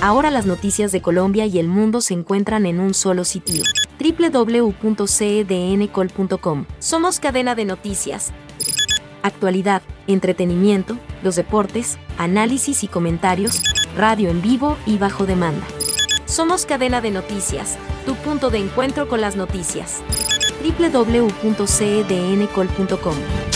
Ahora las noticias de Colombia y el mundo se encuentran en un solo sitio. www.cedncol.com. Somos cadena de noticias. Actualidad, entretenimiento, los deportes, análisis y comentarios, radio en vivo y bajo demanda. Somos cadena de noticias, tu punto de encuentro con las noticias. www.cedncol.com.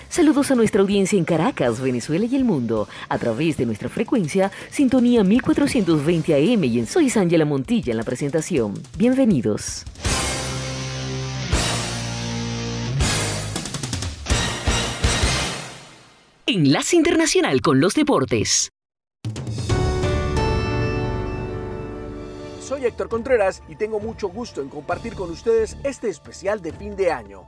Saludos a nuestra audiencia en Caracas, Venezuela y el mundo, a través de nuestra frecuencia Sintonía 1420 AM y en Soy Ángela Montilla en la presentación. Bienvenidos. Enlace Internacional con los deportes. Soy Héctor Contreras y tengo mucho gusto en compartir con ustedes este especial de fin de año.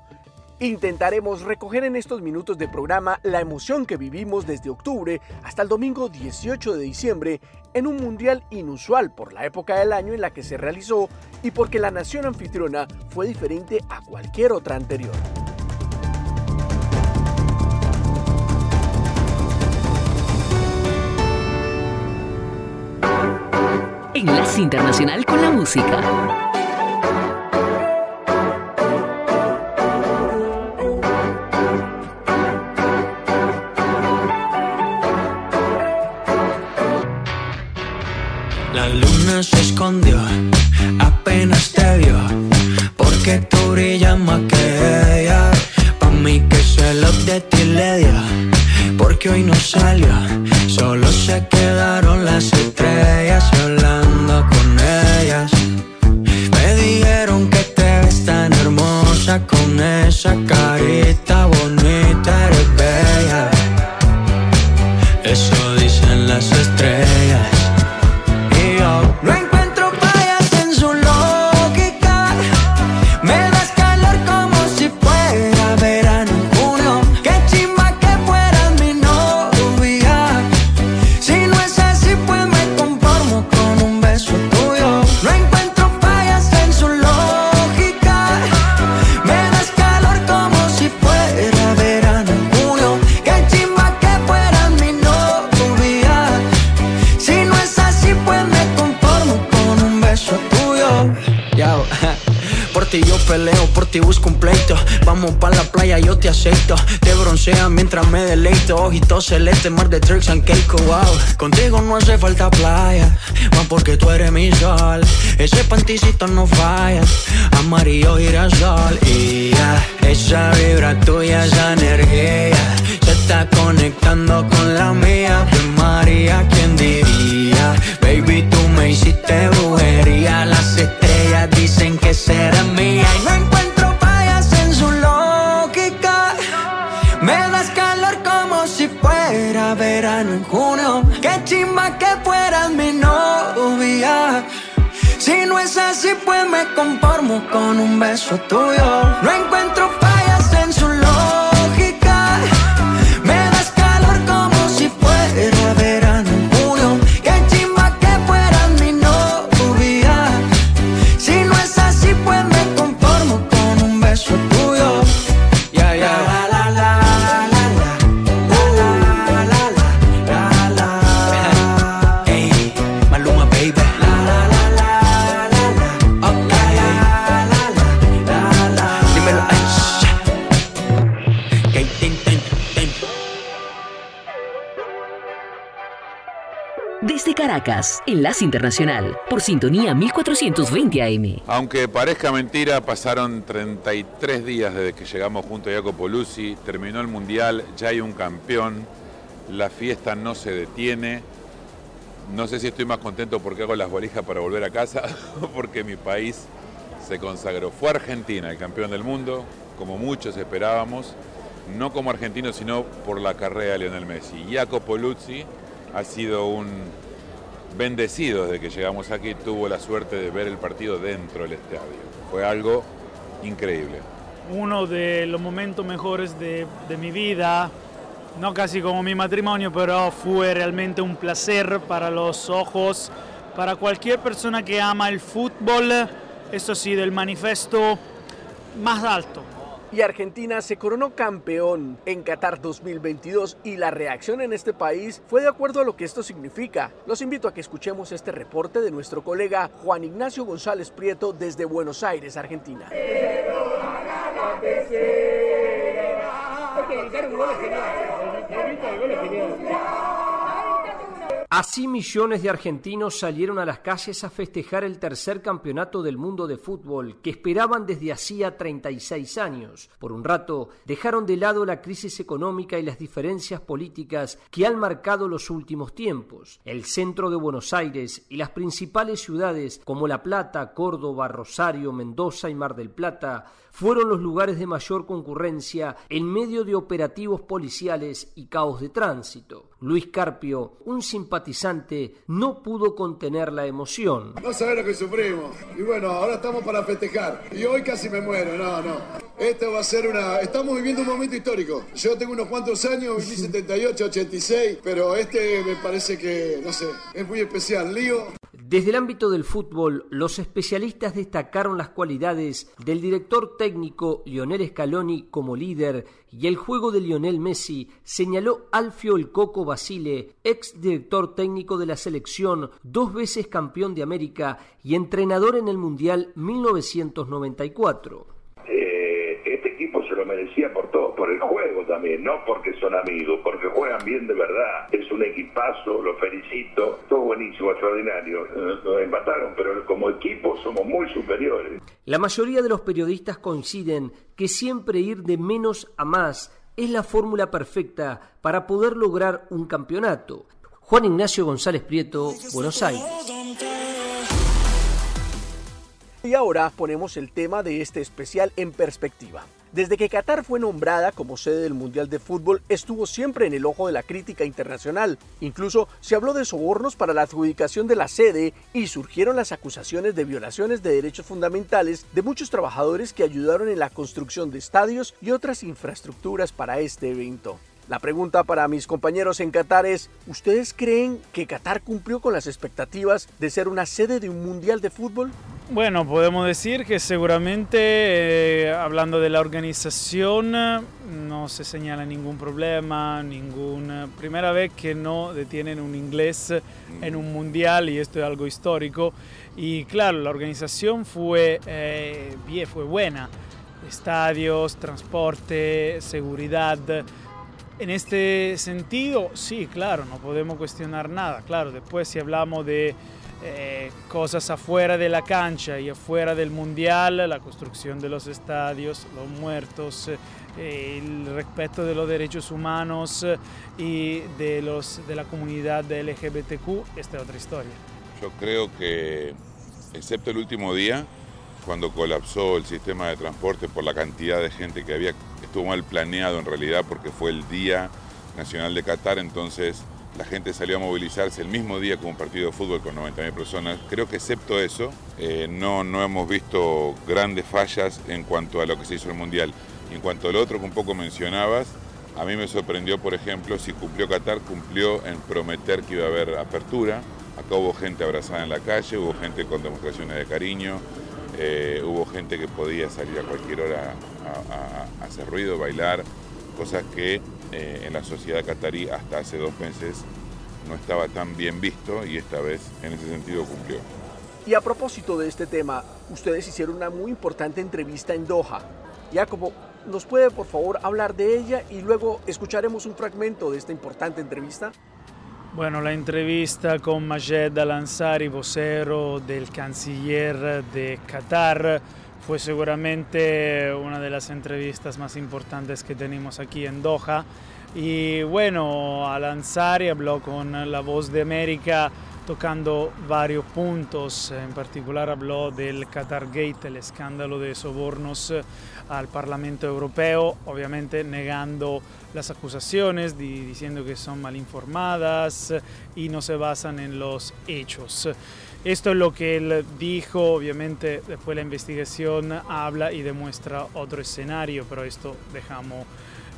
Intentaremos recoger en estos minutos de programa la emoción que vivimos desde octubre hasta el domingo 18 de diciembre en un mundial inusual por la época del año en la que se realizó y porque la nación anfitriona fue diferente a cualquier otra anterior. Enlace Internacional con la música. Luna se escondió, apenas te vio, porque tú brillas más que ella. Pa' mí que se lo de ti le dio, porque hoy no salió, solo se quedaron las estrellas celeste, mar de tricks and cake, wow. Contigo no hace falta playa, más porque tú eres mi sol. Ese panticito no falla, amarillo girasol. Y ya, esa vibra tuya, esa energía, se está conectando con la mía. Pues María, ¿quién diría? Baby, tú me hiciste con un beso tuyo. Caracas, Enlace Internacional, por sintonía 1420 AM. Aunque parezca mentira, pasaron 33 días desde que llegamos junto a Jacopo Luzzi, terminó el Mundial, ya hay un campeón, la fiesta no se detiene. No sé si estoy más contento porque hago las valijas para volver a casa o porque mi país se consagró. Fue Argentina el campeón del mundo, como muchos esperábamos, no como argentino, sino por la carrera de Lionel Messi. Jacopo Luzzi ha sido un bendecido desde que llegamos aquí, tuvo la suerte de ver el partido dentro del estadio. Fue algo increíble. Uno de los momentos mejores de, de mi vida, no casi como mi matrimonio, pero fue realmente un placer para los ojos, para cualquier persona que ama el fútbol, eso sí, del manifiesto más alto. Y Argentina se coronó campeón en Qatar 2022 y la reacción en este país fue de acuerdo a lo que esto significa. Los invito a que escuchemos este reporte de nuestro colega Juan Ignacio González Prieto desde Buenos Aires, Argentina. Así millones de argentinos salieron a las calles a festejar el tercer campeonato del mundo de fútbol que esperaban desde hacía 36 años. Por un rato dejaron de lado la crisis económica y las diferencias políticas que han marcado los últimos tiempos. El centro de Buenos Aires y las principales ciudades como La Plata, Córdoba, Rosario, Mendoza y Mar del Plata fueron los lugares de mayor concurrencia en medio de operativos policiales y caos de tránsito. Luis Carpio, un simpatizante, no pudo contener la emoción. No sabés lo que sufrimos. Y bueno, ahora estamos para festejar. Y hoy casi me muero, no, no. Esto va a ser una... Estamos viviendo un momento histórico. Yo tengo unos cuantos años, viví 78, 86, pero este me parece que, no sé, es muy especial. Lío. Desde el ámbito del fútbol, los especialistas destacaron las cualidades del director técnico Lionel Scaloni como líder y el juego de Lionel Messi, señaló Alfio El Coco Basile, ex director técnico de la selección, dos veces campeón de América y entrenador en el Mundial 1994 este equipo se lo merecía por todo, por el juego también, no porque son amigos, porque juegan bien de verdad. Es un equipazo, lo felicito, todo buenísimo, extraordinario. Nos empataron, pero como equipo somos muy superiores. La mayoría de los periodistas coinciden que siempre ir de menos a más es la fórmula perfecta para poder lograr un campeonato. Juan Ignacio González Prieto, Buenos Aires. Y ahora ponemos el tema de este especial en perspectiva. Desde que Qatar fue nombrada como sede del Mundial de Fútbol, estuvo siempre en el ojo de la crítica internacional. Incluso se habló de sobornos para la adjudicación de la sede y surgieron las acusaciones de violaciones de derechos fundamentales de muchos trabajadores que ayudaron en la construcción de estadios y otras infraestructuras para este evento. La pregunta para mis compañeros en Qatar es, ¿ustedes creen que Qatar cumplió con las expectativas de ser una sede de un Mundial de Fútbol? Bueno, podemos decir que seguramente, eh, hablando de la organización, no se señala ningún problema, ninguna primera vez que no detienen un inglés en un mundial y esto es algo histórico. Y claro, la organización fue, eh, bien, fue buena. Estadios, transporte, seguridad. En este sentido, sí, claro, no podemos cuestionar nada. Claro, después si hablamos de eh, cosas afuera de la cancha y afuera del mundial, la construcción de los estadios, los muertos, eh, el respeto de los derechos humanos eh, y de, los, de la comunidad de LGBTQ, esta es otra historia. Yo creo que, excepto el último día, cuando colapsó el sistema de transporte por la cantidad de gente que había, estuvo mal planeado en realidad porque fue el Día Nacional de Qatar, entonces la gente salió a movilizarse el mismo día con un partido de fútbol con 90.000 personas. Creo que excepto eso, eh, no, no hemos visto grandes fallas en cuanto a lo que se hizo en el Mundial. En cuanto al otro que un poco mencionabas, a mí me sorprendió, por ejemplo, si cumplió Qatar, cumplió en prometer que iba a haber apertura. Acá hubo gente abrazada en la calle, hubo gente con demostraciones de cariño, eh, hubo gente que podía salir a cualquier hora a, hacer ruido, bailar, cosas que eh, en la sociedad catarí hasta hace dos meses no estaba tan bien visto y esta vez en ese sentido cumplió. Y a propósito de este tema, ustedes hicieron una muy importante entrevista en Doha. Jacobo, ¿nos puede por favor hablar de ella y luego escucharemos un fragmento de esta importante entrevista? Bueno, la entrevista con Majed Al-Ansari, vocero del canciller de Qatar, fue seguramente una de las entrevistas más importantes que tenemos aquí en Doha. Y bueno, Al-Ansari habló con La Voz de América tocando varios puntos, en particular habló del Qatar Gate, el escándalo de sobornos al Parlamento Europeo, obviamente negando las acusaciones, diciendo que son mal informadas y no se basan en los hechos. Esto es lo que él dijo, obviamente después la investigación habla y demuestra otro escenario, pero esto dejamos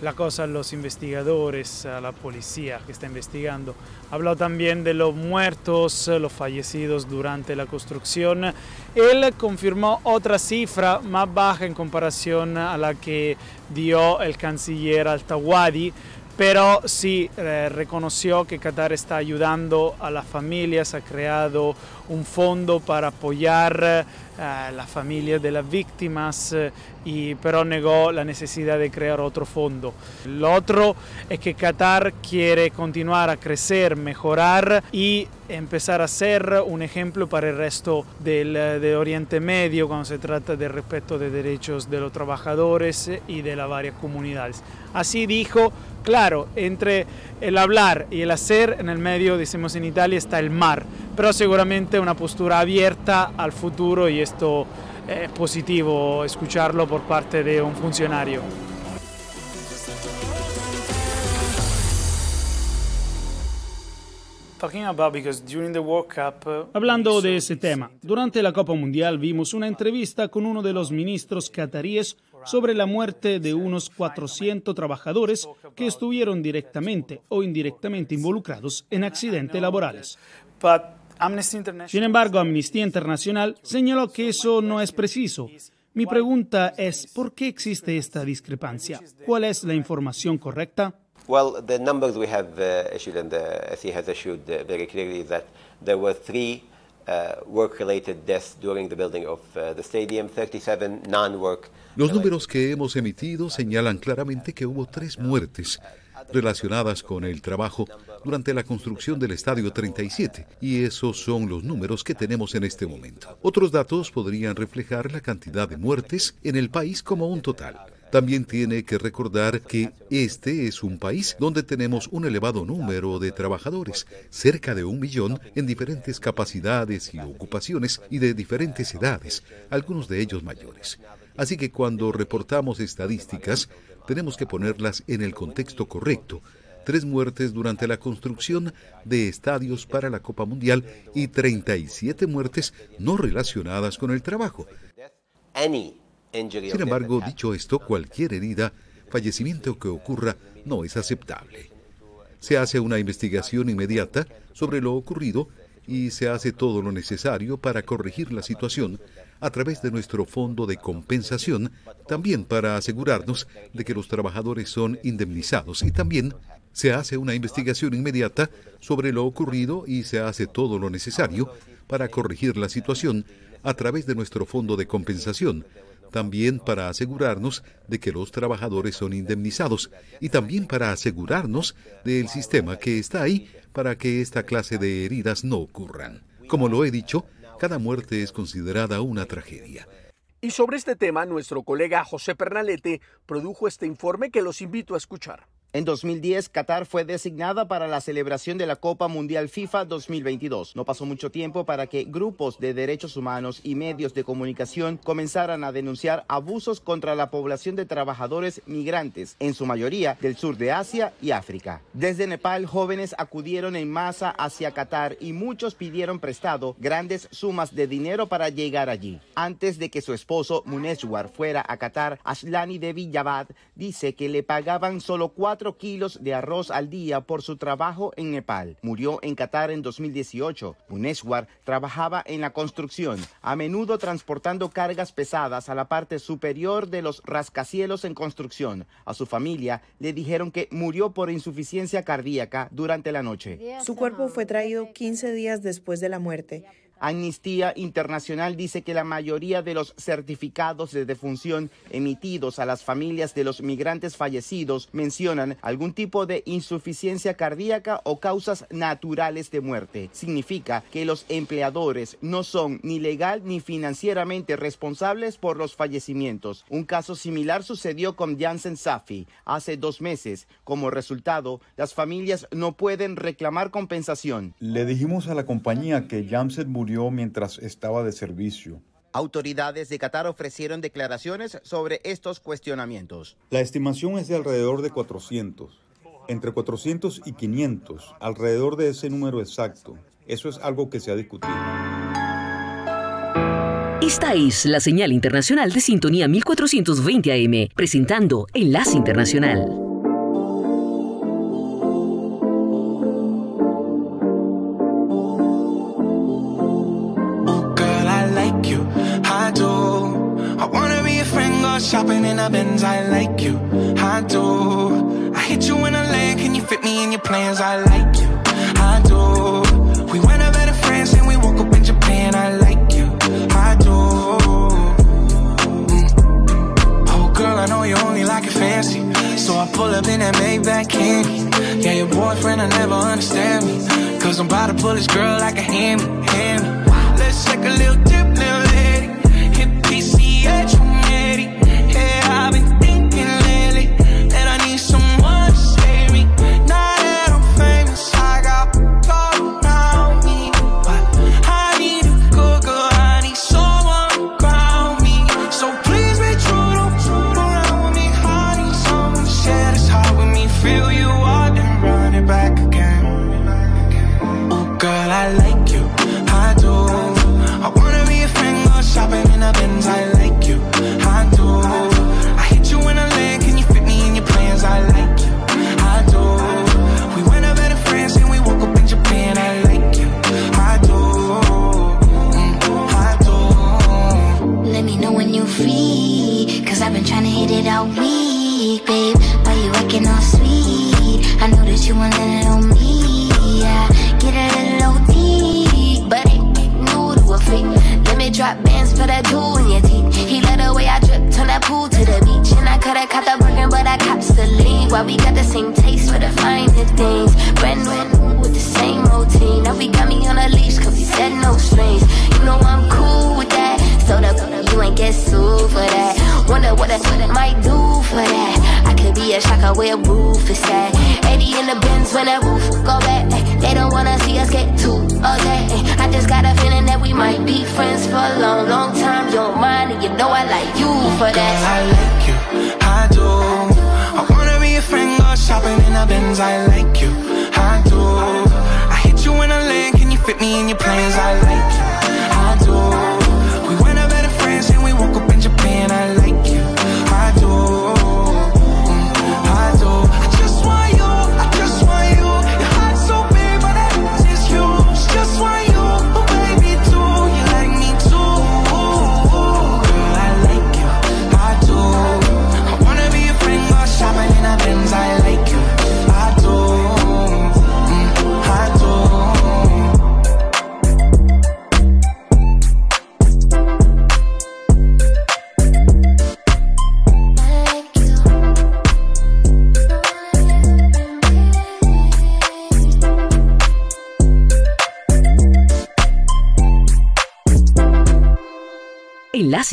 la cosa a los investigadores, a la policía que está investigando. Habló también de los muertos, los fallecidos durante la construcción. Él confirmó otra cifra más baja en comparación a la que dio el canciller Altawadi, pero sí eh, reconoció que Qatar está ayudando a las familias, ha creado un fondo para apoyar eh, a las familias de las víctimas, eh, y, pero negó la necesidad de crear otro fondo. Lo otro es que Qatar quiere continuar a crecer, mejorar y empezar a ser un ejemplo para el resto del, de Oriente Medio cuando se trata del respeto de derechos de los trabajadores y de las varias comunidades. Así dijo Claro, entre el hablar y el hacer, en el medio, decimos en Italia, está el mar, pero seguramente una postura abierta al futuro y esto es positivo escucharlo por parte de un funcionario. Hablando de ese tema, durante la Copa Mundial vimos una entrevista con uno de los ministros cataríes sobre la muerte de unos 400 trabajadores que estuvieron directamente o indirectamente involucrados en accidentes laborales. Sin embargo, Amnistía Internacional señaló que eso no es preciso. Mi pregunta es, ¿por qué existe esta discrepancia? ¿Cuál es la información correcta? Well, the numbers we have uh, issued and the SE has issued uh, very clearly is that there were three uh, work-related deaths during the building of uh, the stadium, 37 non-work. Los números que hemos emitido señalan claramente que hubo tres muertes relacionadas con el trabajo durante la construcción del Estadio 37, y esos son los números que tenemos en este momento. Otros datos podrían reflejar la cantidad de muertes en el país como un total. También tiene que recordar que este es un país donde tenemos un elevado número de trabajadores, cerca de un millón en diferentes capacidades y ocupaciones y de diferentes edades, algunos de ellos mayores. Así que cuando reportamos estadísticas, tenemos que ponerlas en el contexto correcto. Tres muertes durante la construcción de estadios para la Copa Mundial y 37 muertes no relacionadas con el trabajo. Sin embargo, dicho esto, cualquier herida, fallecimiento que ocurra no es aceptable. Se hace una investigación inmediata sobre lo ocurrido y se hace todo lo necesario para corregir la situación a través de nuestro fondo de compensación, también para asegurarnos de que los trabajadores son indemnizados y también se hace una investigación inmediata sobre lo ocurrido y se hace todo lo necesario para corregir la situación a través de nuestro fondo de compensación, también para asegurarnos de que los trabajadores son indemnizados y también para asegurarnos del sistema que está ahí para que esta clase de heridas no ocurran. Como lo he dicho, cada muerte es considerada una tragedia. Y sobre este tema, nuestro colega José Pernalete produjo este informe que los invito a escuchar. En 2010, Qatar fue designada para la celebración de la Copa Mundial FIFA 2022. No pasó mucho tiempo para que grupos de derechos humanos y medios de comunicación comenzaran a denunciar abusos contra la población de trabajadores migrantes, en su mayoría del sur de Asia y África. Desde Nepal, jóvenes acudieron en masa hacia Qatar y muchos pidieron prestado grandes sumas de dinero para llegar allí. Antes de que su esposo Muneshwar fuera a Qatar, Ashlani Devi Yavad dice que le pagaban solo cuatro kilos de arroz al día por su trabajo en Nepal. Murió en Qatar en 2018. Muneswar trabajaba en la construcción, a menudo transportando cargas pesadas a la parte superior de los rascacielos en construcción. A su familia le dijeron que murió por insuficiencia cardíaca durante la noche. Su cuerpo fue traído 15 días después de la muerte. Amnistía Internacional dice que la mayoría de los certificados de defunción emitidos a las familias de los migrantes fallecidos mencionan algún tipo de insuficiencia cardíaca o causas naturales de muerte. Significa que los empleadores no son ni legal ni financieramente responsables por los fallecimientos. Un caso similar sucedió con Janssen Safi hace dos meses. Como resultado, las familias no pueden reclamar compensación. Le dijimos a la compañía que Janssen murió mientras estaba de servicio. Autoridades de Qatar ofrecieron declaraciones sobre estos cuestionamientos. La estimación es de alrededor de 400. Entre 400 y 500, alrededor de ese número exacto. Eso es algo que se ha discutido. Esta es la señal internacional de sintonía 1420 AM, presentando Enlace Internacional. Shopping in a Benz. I like you, I do. I hit you in a land, can you fit me in your plans? I like you, I do. We went over to France and we woke up in Japan. I like you, I do. Mm. Oh, girl, I know you only like it fancy. So I pull up in that Maybach candy. Yeah, your boyfriend, I never understand me. Cause I'm about to pull this girl like a hammy, hammy. Let's take a little all week, babe. Why you acting all sweet? I know that you want a little me. Yeah, get a little OT. But ain't new to a freak. Let me drop bands, put a jewel in your teeth. He let the way I drip, turn that pool to the beach. And I coulda caught the Birkin, but I cops the lead. Why we got the same taste for the finer things. Brand new with the same routine. Now we got me on a leash, cause we said no strings. You know I'm cool with that. So the you ain't get sued for that. Wonder what I might do for that. I could be a shocker where roof is at. 80 in the bins when the roof go back. They don't wanna see us get too okay. I just got a feeling that we might be friends for a long, long time. You don't mind, and you know I like you for that. Girl, I like you, I do. I wanna be a friend, go shopping in the Benz. I like you, I do. I hit you in a land, can you fit me in your plans? I like you, I do walk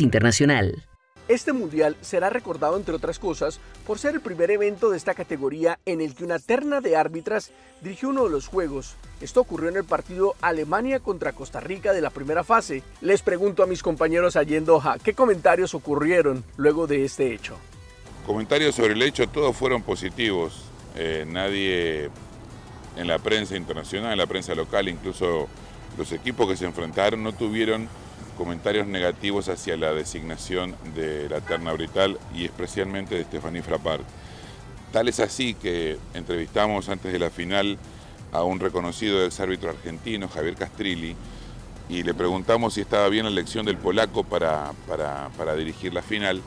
Internacional. Este mundial será recordado, entre otras cosas, por ser el primer evento de esta categoría en el que una terna de árbitras dirigió uno de los juegos. Esto ocurrió en el partido Alemania contra Costa Rica de la primera fase. Les pregunto a mis compañeros allí en Doha, ¿qué comentarios ocurrieron luego de este hecho? Comentarios sobre el hecho, todos fueron positivos. Eh, nadie en la prensa internacional, en la prensa local, incluso los equipos que se enfrentaron, no tuvieron comentarios negativos hacia la designación de la terna brital y especialmente de Stephanie Frappart. Tal es así que entrevistamos antes de la final a un reconocido exárbitro argentino, Javier Castrilli, y le preguntamos si estaba bien la elección del polaco para, para, para dirigir la final.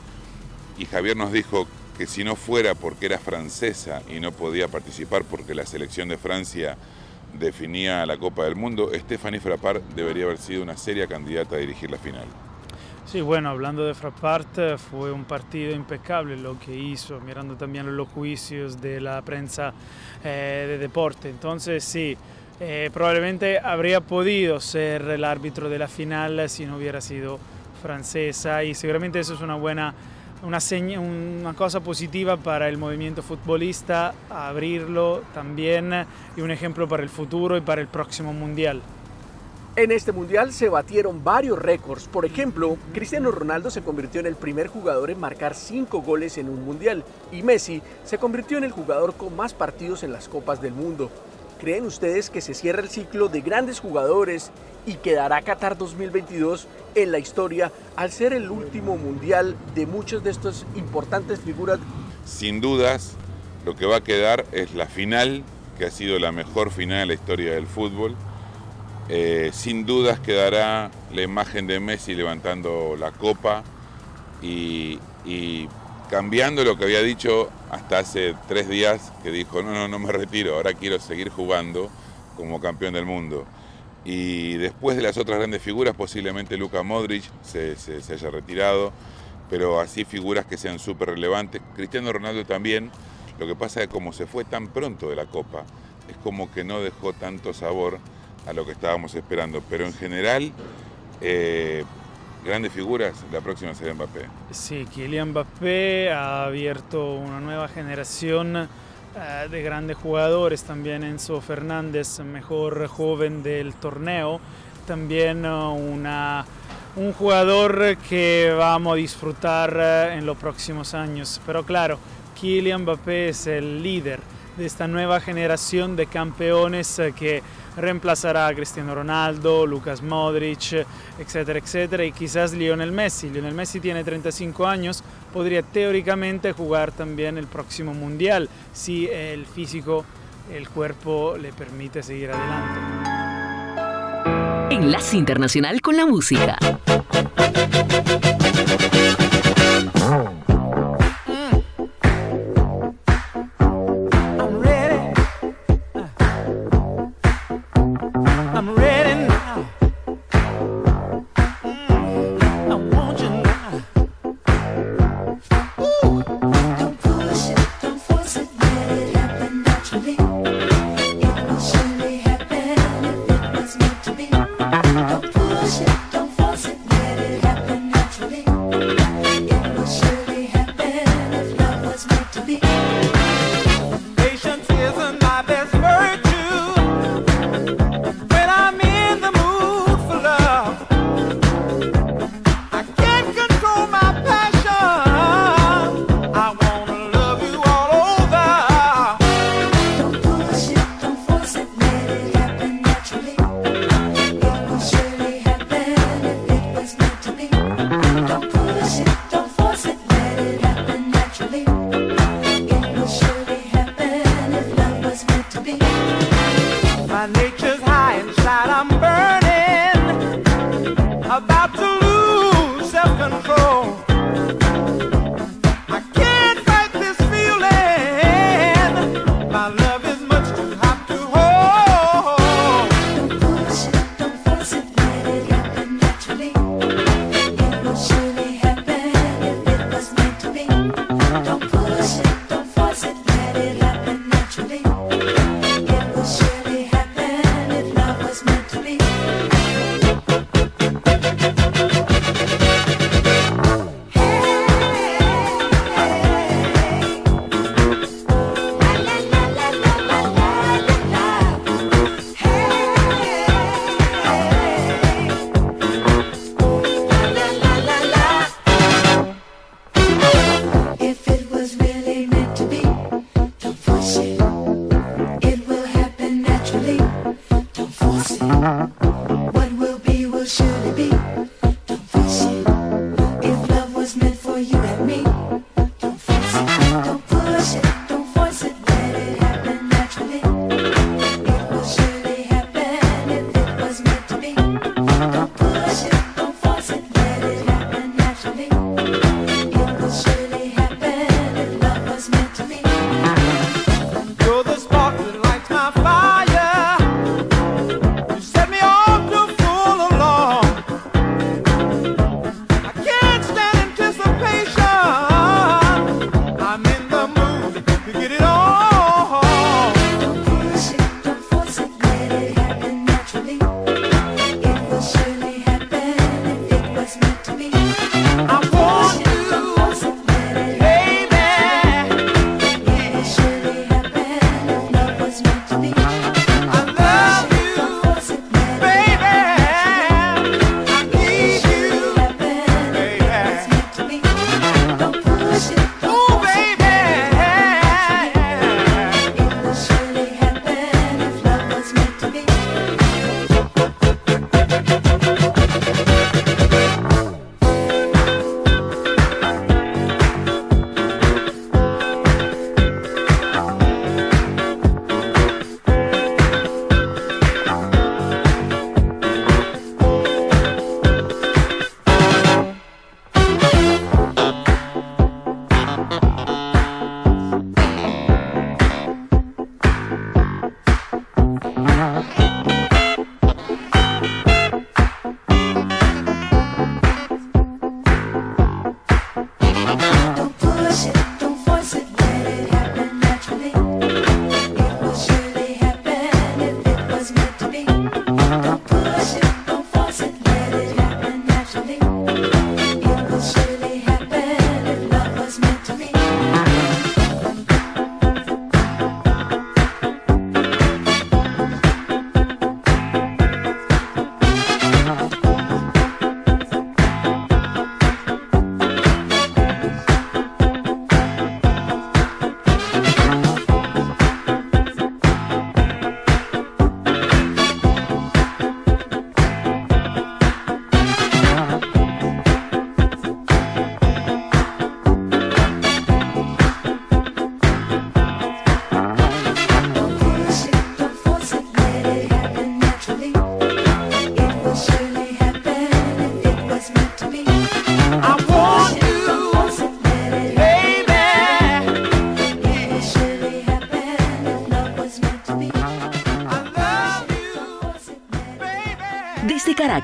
Y Javier nos dijo que si no fuera porque era francesa y no podía participar porque la selección de Francia definía la Copa del Mundo, Stephanie Frappart debería haber sido una seria candidata a dirigir la final. Sí, bueno, hablando de Frappart, fue un partido impecable lo que hizo, mirando también los juicios de la prensa eh, de deporte. Entonces, sí, eh, probablemente habría podido ser el árbitro de la final si no hubiera sido francesa y seguramente eso es una buena una, cosa positiva para el movimiento futbolista, abrirlo también y un ejemplo para el futuro y para el próximo mundial. En este mundial se batieron varios récords. Por ejemplo, Cristiano Ronaldo se convirtió en el primer jugador en marcar cinco goles en un mundial y Messi se convirtió en el jugador con más partidos en las Copas del Mundo. ¿Creen ustedes que se cierra el ciclo de grandes jugadores y quedará Qatar 2022 en la historia al ser el último mundial de muchas de estas importantes figuras? Sin dudas, lo que va a quedar es la final, que ha sido la mejor final de la historia del fútbol eh, sin dudas quedará la imagen de Messi levantando la copa y, cambiando lo que había dicho hasta hace tres días, que dijo, no, no, no me retiro, ahora quiero seguir jugando como campeón del mundo. Y después de las otras grandes figuras, posiblemente Luka Modric se, haya retirado, pero así figuras que sean súper relevantes. Cristiano Ronaldo también, lo que pasa es que como se fue tan pronto de la Copa, es como que no dejó tanto sabor a lo que estábamos esperando. Pero en general, eh, grandes figuras, la próxima será Mbappé. Sí, Kylian Mbappé ha abierto una nueva generación eh, de grandes jugadores, también Enzo Fernández, mejor joven del torneo, también eh, una, un jugador que vamos a disfrutar en los próximos años. Pero claro, Kylian Mbappé es el líder de esta nueva generación de campeones que reemplazará a Cristiano Ronaldo, Lucas Modric, etcétera, etcétera, y quizás Lionel Messi. Lionel Messi tiene 35 años, podría teóricamente jugar también el próximo Mundial si el físico, el cuerpo le permite seguir adelante. Enlace Internacional con la Música.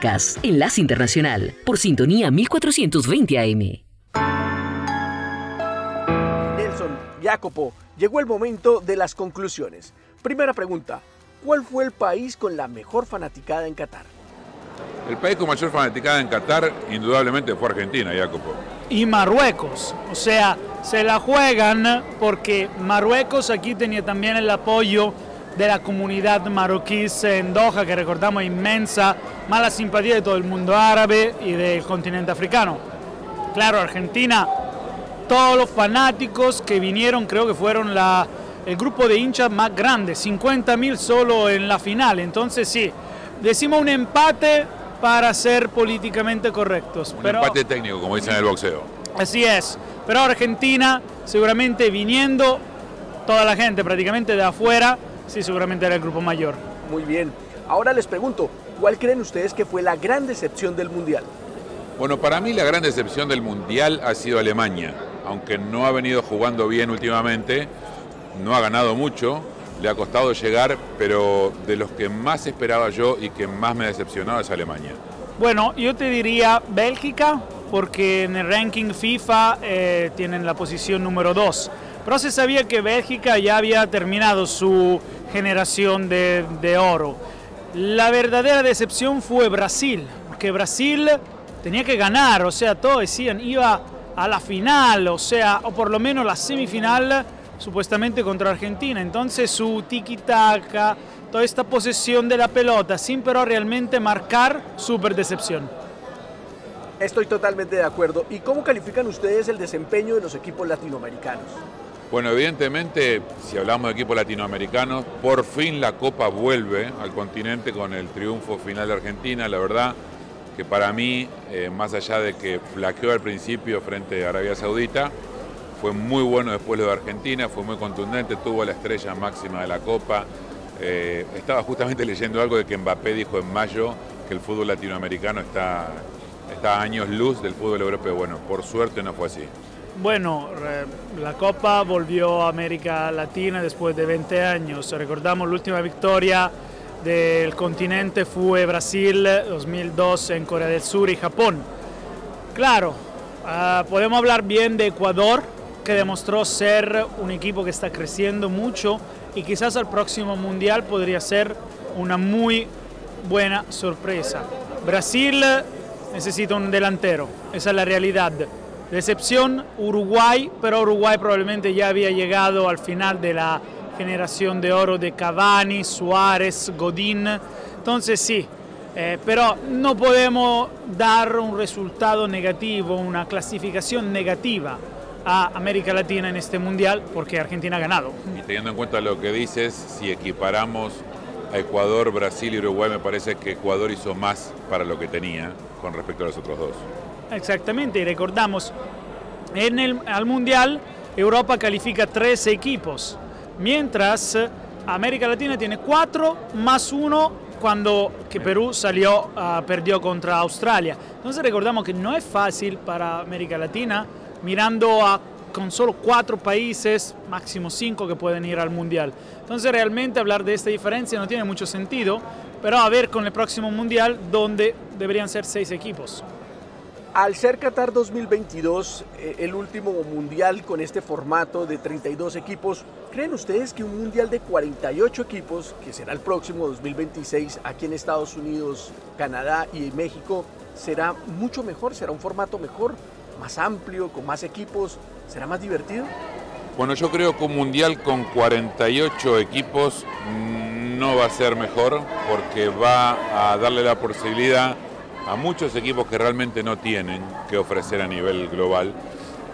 Caracas, Enlace Internacional, por sintonía 1420 AM. Nelson, Jacopo, llegó el momento de las conclusiones. Primera pregunta, ¿cuál fue el país con la mejor fanaticada en Qatar? El país con mayor fanaticada en Qatar indudablemente fue Argentina, Jacopo. Y Marruecos, o sea, se la juegan porque Marruecos aquí tenía también el apoyo de la comunidad marroquí en Doha, que recordamos inmensa, mala simpatía de todo el mundo árabe y del continente africano. Claro, Argentina, todos los fanáticos que vinieron, creo que fueron la, el grupo de hinchas más grande, 50.000 solo en la final. Entonces sí, decimos un empate para ser políticamente correctos. Un pero, empate técnico, como dicen en el boxeo. Así es, pero Argentina seguramente viniendo toda la gente prácticamente de afuera, sí, seguramente era el grupo mayor. Muy bien. Ahora les pregunto, ¿cuál creen ustedes que fue la gran decepción del Mundial? Bueno, para mí la gran decepción del Mundial ha sido Alemania. Aunque no ha venido jugando bien últimamente, no ha ganado mucho, le ha costado llegar, pero de los que más esperaba yo y que más me ha decepcionado es Alemania. Bueno, yo te diría Bélgica, porque en el ranking FIFA eh, tienen la posición número 2. Pero se sabía que Bélgica ya había terminado su generación de, de oro. La verdadera decepción fue Brasil, porque Brasil tenía que ganar, o sea, todos decían, iba a la final, o sea, o por lo menos la semifinal, supuestamente contra Argentina. Entonces su tiki-taka, toda esta posesión de la pelota, sin pero realmente marcar, súper decepción. Estoy totalmente de acuerdo. ¿Y cómo califican ustedes el desempeño de los equipos latinoamericanos? Bueno, evidentemente, si hablamos de equipos latinoamericanos, por fin la Copa vuelve al continente con el triunfo final de Argentina. La verdad que para mí, eh, más allá de que flaqueó al principio frente a Arabia Saudita, fue muy bueno después lo de Argentina, fue muy contundente, tuvo la estrella máxima de la Copa. Eh, estaba justamente leyendo algo de que Mbappé dijo en mayo que el fútbol latinoamericano está, está a años luz del fútbol europeo. Bueno, por suerte no fue así. Bueno, la Copa volvió a América Latina después de 20 años. Recordamos la última victoria del continente fue Brasil 2002 en Corea del Sur y Japón. Claro, uh, podemos hablar bien de Ecuador, que demostró ser un equipo que está creciendo mucho y quizás al próximo Mundial podría ser una muy buena sorpresa. Brasil necesita un delantero, esa es la realidad. Decepción Uruguay, pero Uruguay probablemente ya había llegado al final de la generación de oro de Cavani, Suárez, Godín. Entonces sí, eh, pero no podemos dar un resultado negativo, una clasificación negativa a América Latina en este mundial porque Argentina ha ganado. Y teniendo en cuenta lo que dices, si equiparamos a Ecuador, Brasil y Uruguay, me parece que Ecuador hizo más para lo que tenía con respecto a los otros dos. Exactamente, y recordamos, en el al Mundial Europa califica tres equipos, mientras América Latina tiene cuatro más uno cuando que Perú salió, uh, perdió contra Australia. Entonces recordamos que no es fácil para América Latina, mirando a con solo cuatro países, máximo cinco que pueden ir al Mundial. Entonces realmente hablar de esta diferencia no tiene mucho sentido, pero a ver con el próximo Mundial donde deberían ser seis equipos. Al ser Qatar 2022 eh, el último mundial con este formato de 32 equipos, ¿creen ustedes que un mundial de 48 equipos, que será el próximo 2026 aquí en Estados Unidos, Canadá y México, será mucho mejor? ¿Será un formato mejor, más amplio, con más equipos? ¿Será más divertido? Bueno, yo creo que un mundial con 48 equipos no va a ser mejor porque va a darle la posibilidad a muchos equipos que realmente no tienen que ofrecer a nivel global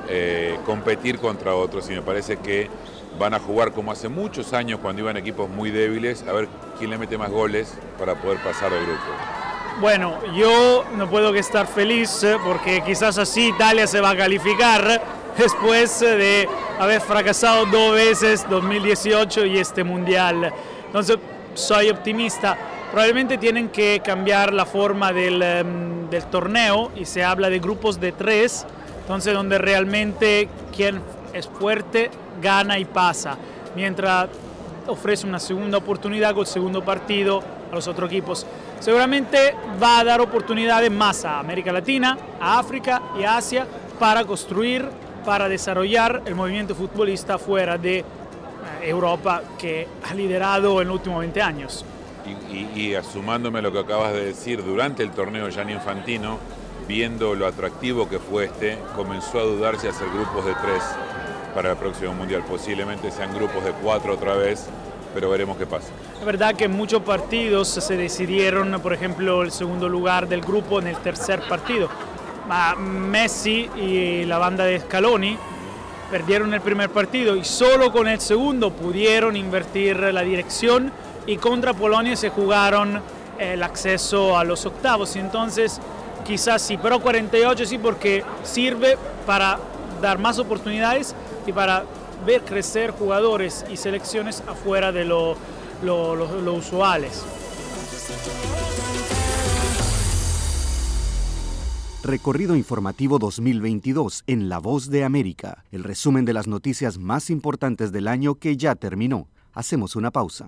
eh, competir contra otros y me parece que van a jugar como hace muchos años cuando iban equipos muy débiles a ver quién le mete más goles para poder pasar de grupo. Bueno, yo no puedo que estar feliz eh, porque quizás así Italia se va a calificar después eh, de haber fracasado dos veces 2018 y este mundial. Entonces soy optimista probablemente tienen que cambiar la forma del, um, del, torneo y se habla de grupos de tres, entonces donde realmente quien es fuerte gana y pasa. Mientras ofrece una segunda oportunidad con el segundo partido a los otros equipos. Seguramente va a dar oportunidades más a América Latina, a África y a Asia para construir, para desarrollar el movimiento futbolista fuera de eh, Europa que ha liderado en los últimos 20 años. Y, y, asumándome lo que acabas de decir, durante el torneo Gianni Infantino, viendo lo atractivo que fue este, comenzó a dudarse a hacer grupos de tres para el próximo Mundial. Posiblemente sean grupos de cuatro otra vez, pero veremos qué pasa. Es verdad que muchos partidos se decidieron, por ejemplo, el segundo lugar del grupo en el tercer partido. Messi y la banda de Scaloni perdieron el primer partido y solo con el segundo pudieron invertir la dirección y contra Polonia se jugaron el acceso a los octavos. Entonces, quizás sí, pero 48 sí porque sirve para dar más oportunidades y para ver crecer jugadores y selecciones afuera de lo, lo, lo, lo usuales. Recorrido informativo 2022 en La Voz de América, el resumen de las noticias más importantes del año que ya terminó. Hacemos una pausa.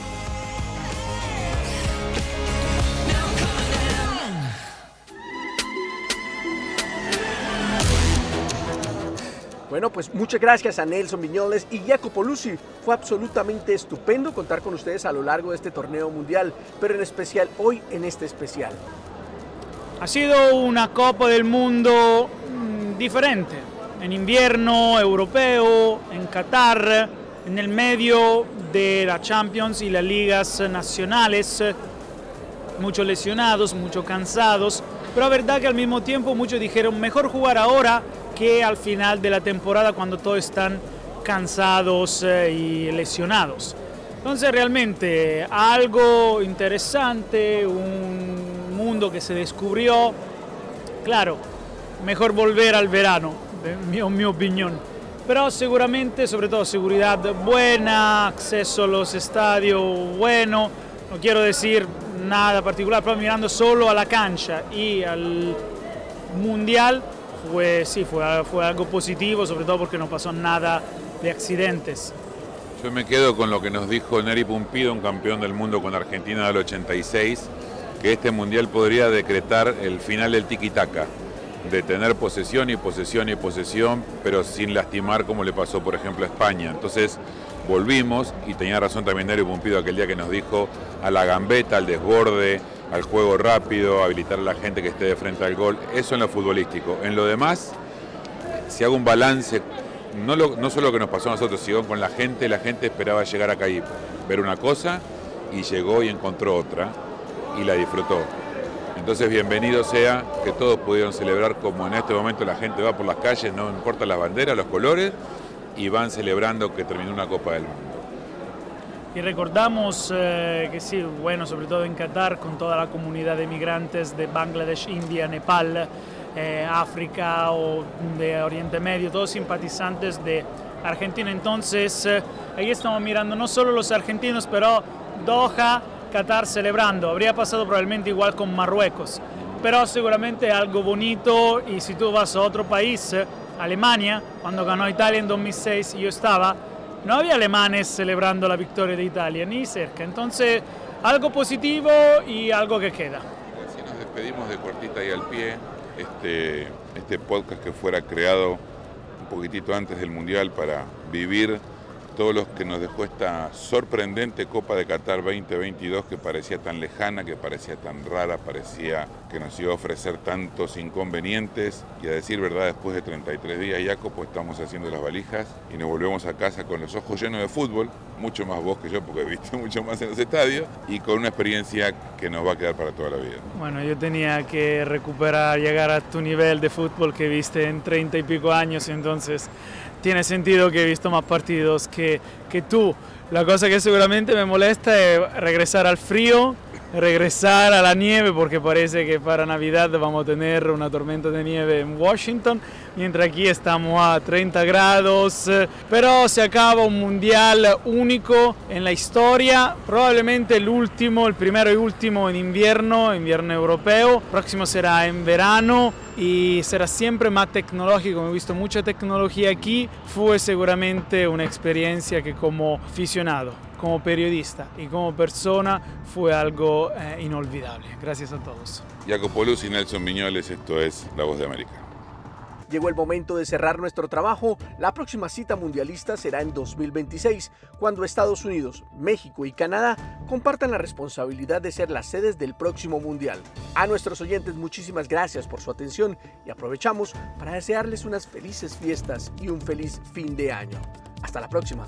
Bueno, pues muchas gracias a Nelson Viñoles y Jacopo Lucy. Fue absolutamente estupendo contar con ustedes a lo largo de este torneo mundial, pero en especial hoy en este especial. Ha sido una Copa del Mundo mm, diferente, en invierno europeo, en Qatar, en el medio de la Champions y las ligas nacionales, muchos lesionados, muchos cansados, pero la verdad que al mismo tiempo muchos dijeron mejor jugar ahora que al final de la temporada cuando todos están cansados eh, y lesionados. Entonces realmente algo interesante, un mundo que se descubrió, claro, mejor volver al verano, en mi, mi opinión. Pero seguramente, sobre todo, seguridad buena, acceso a los estadios bueno, no quiero decir nada particular, pero mirando solo a la cancha y al mundial, fue, sí, fue, fue algo positivo, sobre todo porque no pasó nada de accidentes. Yo me quedo con lo que nos dijo Neri Pumpido, un campeón del mundo con Argentina del 86, que este mundial podría decretar el final del tiki-taka, de tener posesión y posesión y posesión, pero sin lastimar como le pasó, por ejemplo, a España. Entonces volvimos, y tenía razón también Neri Pumpido aquel día que nos dijo, a la gambeta, al desborde, al juego rápido, habilitar a la gente que esté de frente al gol. Eso en lo futbolístico. En lo demás, si hago un balance, no solo lo que nos pasó a nosotros, sino con la gente, la gente esperaba llegar acá y ver una cosa y llegó y encontró otra y la disfrutó. Entonces bienvenido sea que todos pudieron celebrar como en este momento la gente va por las calles, no importa las banderas, los colores, y van celebrando que terminó una Copa del Mundo. Y recordamos eh, que sí, bueno, sobre todo en Qatar, con toda la comunidad de migrantes de Bangladesh, India, Nepal, eh, África o de Oriente Medio, todos simpatizantes de Argentina. Entonces, eh, ahí estamos mirando no solo los argentinos, pero Doha, Qatar celebrando. Habría pasado probablemente igual con Marruecos, pero seguramente algo bonito y si tú vas a otro país, Alemania, cuando ganó Italia en 2006, yo estaba, no había alemanes celebrando la victoria de Italia, ni cerca. Entonces, algo positivo y algo que queda. Así nos despedimos de cortita y al pie, este, este podcast que fuera creado un poquitito antes del Mundial para vivir todos los que nos dejó esta sorprendente Copa de Qatar 2022 que parecía tan lejana, que parecía tan rara, parecía que nos iba a ofrecer tantos inconvenientes y a decir verdad, después de 33 días, Jacopo, estamos haciendo las valijas y nos volvemos a casa con los ojos llenos de fútbol, mucho más vos que yo porque he visto mucho más en los estadios y con una experiencia que nos va a quedar para toda la vida. Bueno, yo tenía que recuperar, llegar a tu nivel de fútbol que viste en 30 y pico años, entonces tiene sentido que he visto más partidos que, que tú. La cosa que seguramente me molesta es regresar al frío, regresar a la nieve, porque parece que para Navidad vamos a tener una tormenta de nieve en Washington, mientras aquí estamos a 30 grados, pero se acaba un mundial único en la historia, probablemente el último, el primero y último en invierno, invierno europeo, próximo será en verano y será siempre más tecnológico, he visto mucha tecnología aquí, fue seguramente una experiencia que como aficionado, como periodista y como persona fue algo eh, inolvidable. Gracias a todos. Jacopo Luz y Nelson Miñoles, esto es La Voz de América. Llegó el momento de cerrar nuestro trabajo. La próxima cita mundialista será en 2026, cuando Estados Unidos, México y Canadá compartan la responsabilidad de ser las sedes del próximo mundial. A nuestros oyentes muchísimas gracias por su atención y aprovechamos para desearles unas felices fiestas y un feliz fin de año. Hasta la próxima.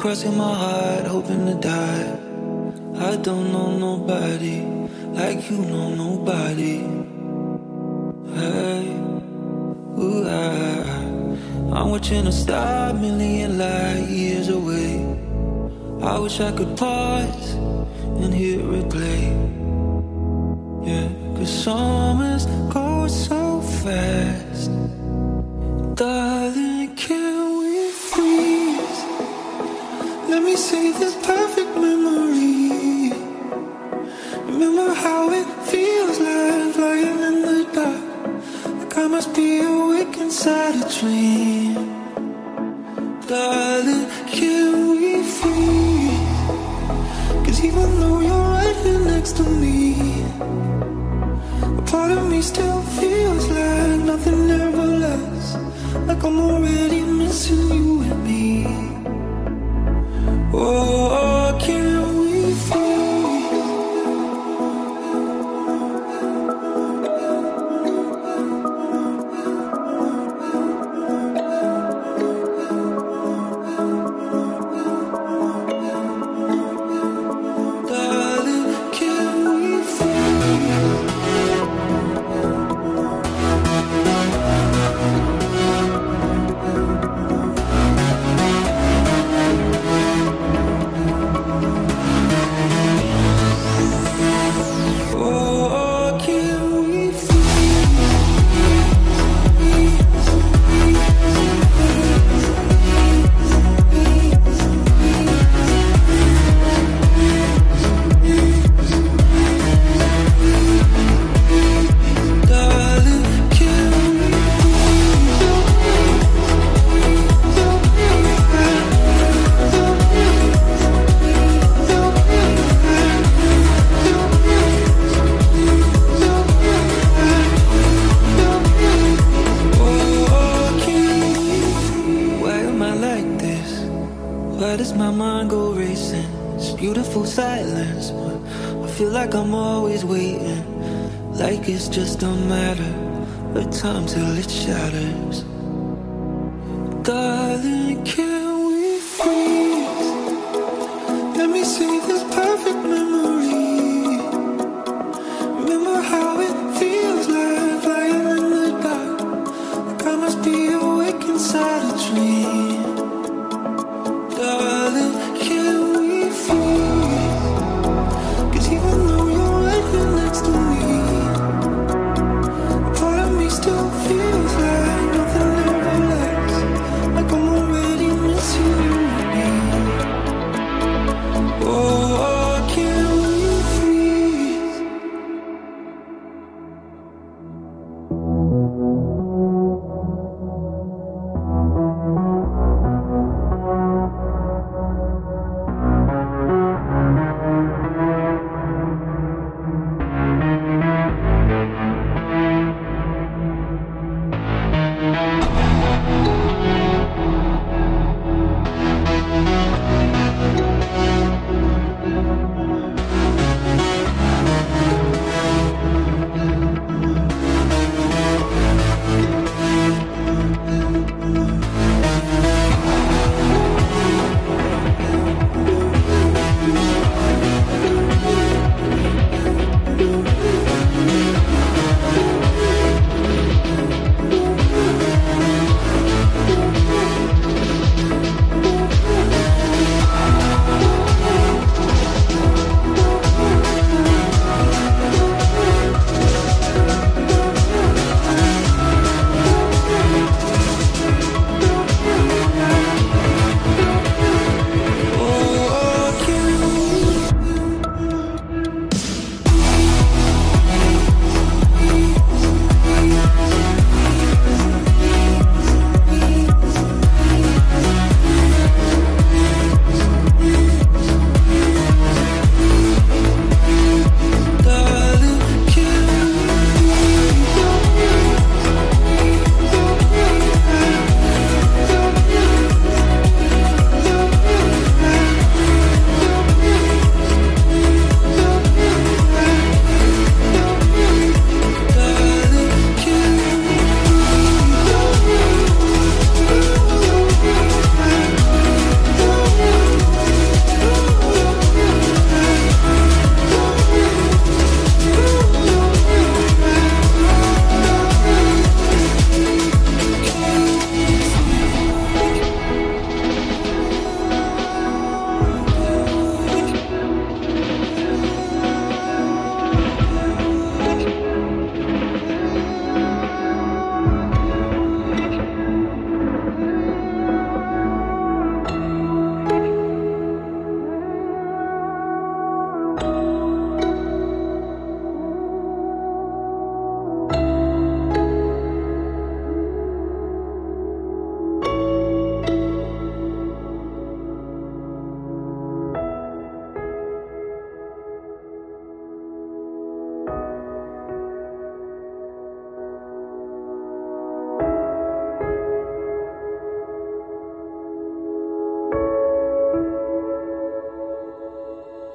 Crossing my heart, hoping to die. I don't know nobody like you know nobody. Hey, ooh, I, I'm watching a star, million light years away. I wish I could pause and hear it play. Yeah, cause summers go so fast. Darling, can Let me save this perfect memory. Remember how it feels like flying in the dark. Like I must be awake inside a dream. Darling, can we freeze? Cause even though you're right here next to me, a part of me still feels like nothing ever lasts. Like I'm already missing you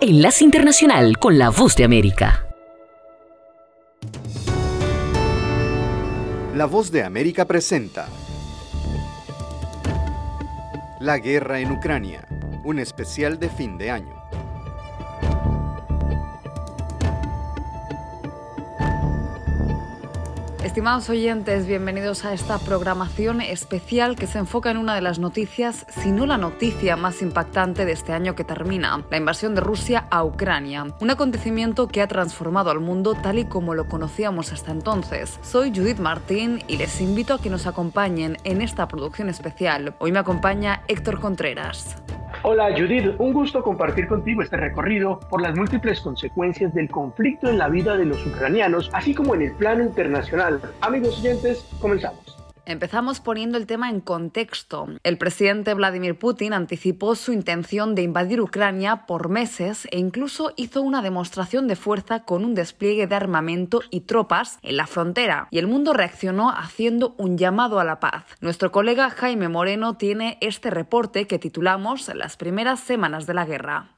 Enlace Internacional con la Voz de América. La Voz de América presenta La guerra en Ucrania, un especial de fin de año. Estimados oyentes, bienvenidos a esta programación especial que se enfoca en una de las noticias, si no la noticia más impactante de este año que termina, la invasión de Rusia a Ucrania, un acontecimiento que ha transformado al mundo tal y como lo conocíamos hasta entonces. Soy Judith Martín y les invito a que nos acompañen en esta producción especial. Hoy me acompaña Héctor Contreras. Hola Judith, un gusto compartir contigo este recorrido por las múltiples consecuencias del conflicto en la vida de los ucranianos, así como en el plano internacional. Amigos oyentes, comenzamos. Empezamos poniendo el tema en contexto. El presidente Vladimir Putin anticipó su intención de invadir Ucrania por meses e incluso hizo una demostración de fuerza con un despliegue de armamento y tropas en la frontera, y el mundo reaccionó haciendo un llamado a la paz. Nuestro colega Jaime Moreno tiene este reporte que titulamos Las primeras semanas de la guerra.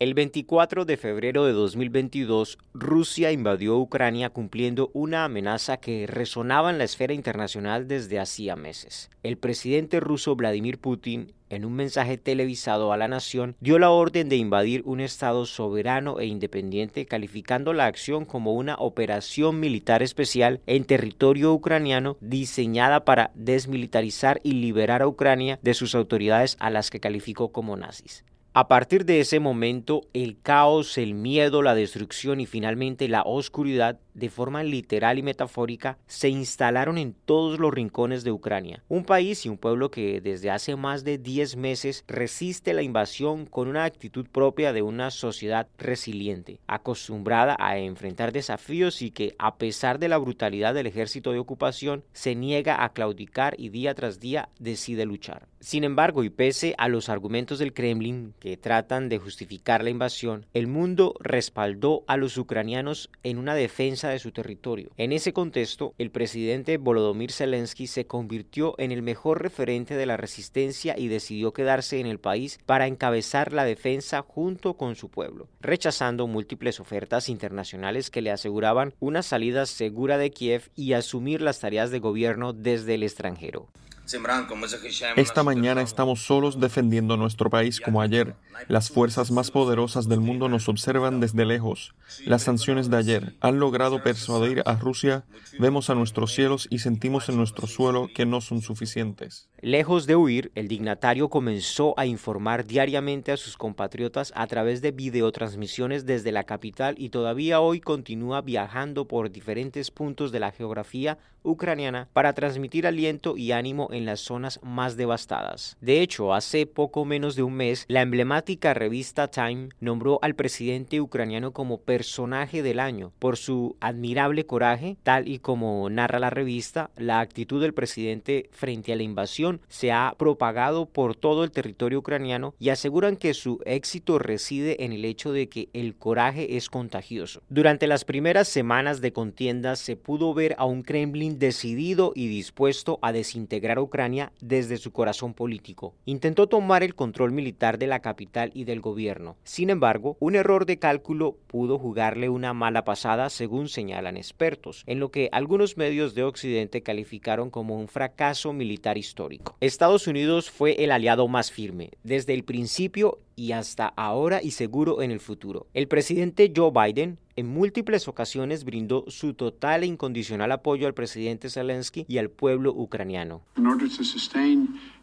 El 24 de febrero de 2022, Rusia invadió Ucrania cumpliendo una amenaza que resonaba en la esfera internacional desde hacía meses. El presidente ruso Vladimir Putin, en un mensaje televisado a la nación, dio la orden de invadir un Estado soberano e independiente, calificando la acción como una operación militar especial en territorio ucraniano diseñada para desmilitarizar y liberar a Ucrania de sus autoridades a las que calificó como nazis. A partir de ese momento, el caos, el miedo, la destrucción y finalmente la oscuridad de forma literal y metafórica, se instalaron en todos los rincones de Ucrania. Un país y un pueblo que desde hace más de 10 meses resiste la invasión con una actitud propia de una sociedad resiliente, acostumbrada a enfrentar desafíos y que, a pesar de la brutalidad del ejército de ocupación, se niega a claudicar y día tras día decide luchar. Sin embargo, y pese a los argumentos del Kremlin que tratan de justificar la invasión, el mundo respaldó a los ucranianos en una defensa de su territorio. En ese contexto, el presidente Volodymyr Zelensky se convirtió en el mejor referente de la resistencia y decidió quedarse en el país para encabezar la defensa junto con su pueblo, rechazando múltiples ofertas internacionales que le aseguraban una salida segura de Kiev y asumir las tareas de gobierno desde el extranjero. Esta mañana estamos solos defendiendo nuestro país como ayer. Las fuerzas más poderosas del mundo nos observan desde lejos. Las sanciones de ayer han logrado persuadir a Rusia. Vemos a nuestros cielos y sentimos en nuestro suelo que no son suficientes. Lejos de huir, el dignatario comenzó a informar diariamente a sus compatriotas a través de videotransmisiones desde la capital y todavía hoy continúa viajando por diferentes puntos de la geografía ucraniana para transmitir aliento y ánimo en las zonas más devastadas. De hecho, hace poco menos de un mes, la emblemática revista Time nombró al presidente ucraniano como personaje del año por su admirable coraje, tal y como narra la revista, la actitud del presidente frente a la invasión se ha propagado por todo el territorio ucraniano y aseguran que su éxito reside en el hecho de que el coraje es contagioso. Durante las primeras semanas de contienda se pudo ver a un Kremlin decidido y dispuesto a desintegrar Ucrania desde su corazón político. Intentó tomar el control militar de la capital y del gobierno. Sin embargo, un error de cálculo pudo jugarle una mala pasada según señalan expertos, en lo que algunos medios de Occidente calificaron como un fracaso militar histórico. Estados Unidos fue el aliado más firme. Desde el principio y hasta ahora y seguro en el futuro. El presidente Joe Biden en múltiples ocasiones brindó su total e incondicional apoyo al presidente Zelensky y al pueblo ucraniano.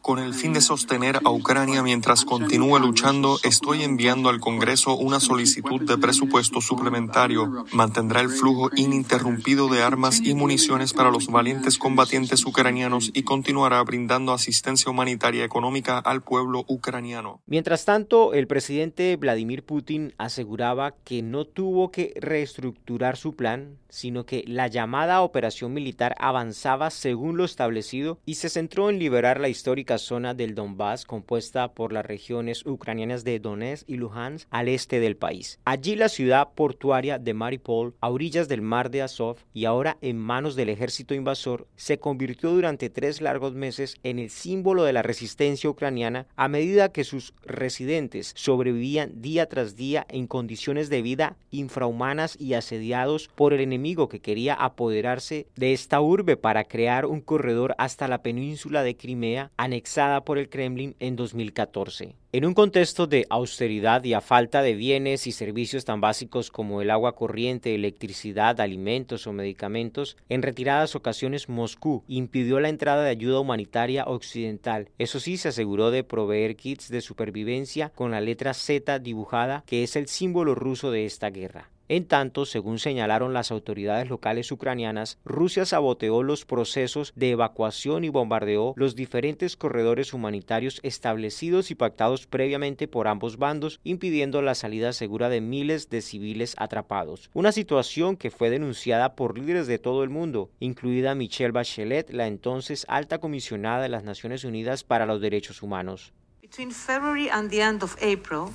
Con el fin de sostener a Ucrania mientras continúe luchando, estoy enviando al Congreso una solicitud de presupuesto suplementario. Mantendrá el flujo ininterrumpido de armas y municiones para los valientes combatientes ucranianos y continuará brindando asistencia humanitaria económica al pueblo ucraniano. Mientras tanto, el presidente Vladimir Putin aseguraba que no tuvo que reestructurar su plan, sino que la llamada operación militar avanzaba según lo establecido y se centró en liberar la histórica zona del Donbass compuesta por las regiones ucranianas de Donetsk y Luhansk al este del país. Allí la ciudad portuaria de Mariupol, a orillas del mar de Azov y ahora en manos del ejército invasor, se convirtió durante tres largos meses en el símbolo de la resistencia ucraniana a medida que sus residentes sobrevivían día tras día en condiciones de vida infrahumanas y asediados por el enemigo que quería apoderarse de esta urbe para crear un corredor hasta la península de Crimea anexada por el Kremlin en 2014. En un contexto de austeridad y a falta de bienes y servicios tan básicos como el agua corriente, electricidad, alimentos o medicamentos, en retiradas ocasiones Moscú impidió la entrada de ayuda humanitaria occidental. Eso sí, se aseguró de proveer kits de supervivencia con la letra Z dibujada, que es el símbolo ruso de esta guerra. En tanto, según señalaron las autoridades locales ucranianas, Rusia saboteó los procesos de evacuación y bombardeó los diferentes corredores humanitarios establecidos y pactados previamente por ambos bandos, impidiendo la salida segura de miles de civiles atrapados. Una situación que fue denunciada por líderes de todo el mundo, incluida Michelle Bachelet, la entonces alta comisionada de las Naciones Unidas para los Derechos Humanos. Between February and the end of April,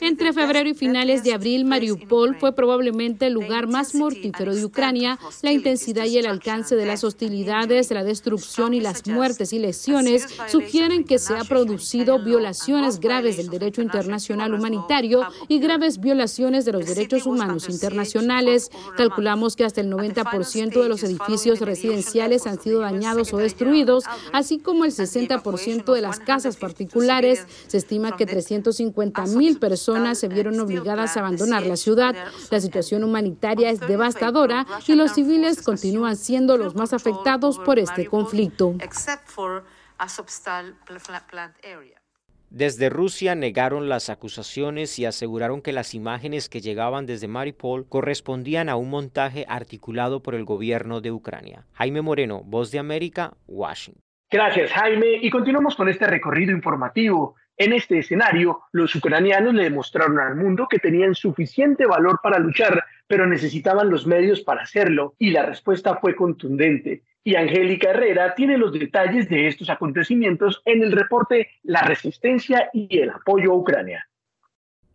Entre febrero y finales de abril, Mariupol fue probablemente el lugar más mortífero de Ucrania. La intensidad y el alcance de las hostilidades, la destrucción y las muertes y lesiones sugieren que se ha producido violaciones graves del derecho internacional humanitario y graves violaciones de los derechos humanos internacionales. Calculamos que hasta el 90% de los edificios residenciales han sido dañados o destruidos, así como el 60% de las casas particulares. Se estima que 350 mil personas se vieron obligadas a abandonar la ciudad. La situación humanitaria es devastadora y los civiles continúan siendo los más afectados por este conflicto. Desde Rusia negaron las acusaciones y aseguraron que las imágenes que llegaban desde Mariupol correspondían a un montaje articulado por el gobierno de Ucrania. Jaime Moreno, Voz de América, Washington. Gracias, Jaime. Y continuamos con este recorrido informativo. En este escenario, los ucranianos le demostraron al mundo que tenían suficiente valor para luchar, pero necesitaban los medios para hacerlo, y la respuesta fue contundente. Y Angélica Herrera tiene los detalles de estos acontecimientos en el reporte La resistencia y el apoyo a Ucrania.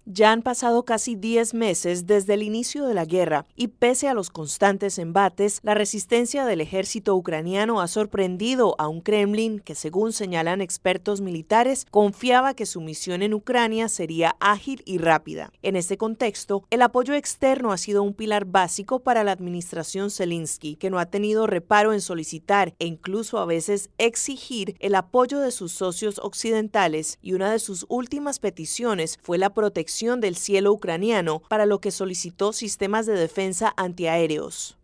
Ya han pasado casi 10 meses desde el inicio de la guerra y pese a los constantes embates, la resistencia del ejército ucraniano ha sorprendido a un Kremlin que, según señalan expertos militares, confiaba que su misión en Ucrania sería ágil y rápida. En este contexto, el apoyo externo ha sido un pilar básico para la administración Zelensky, que no ha tenido reparo en solicitar e incluso a veces exigir el apoyo de sus socios occidentales y una de sus últimas peticiones fue la protección del cielo ucraniano, para lo que solicitó sistemas de defensa antiaéreos.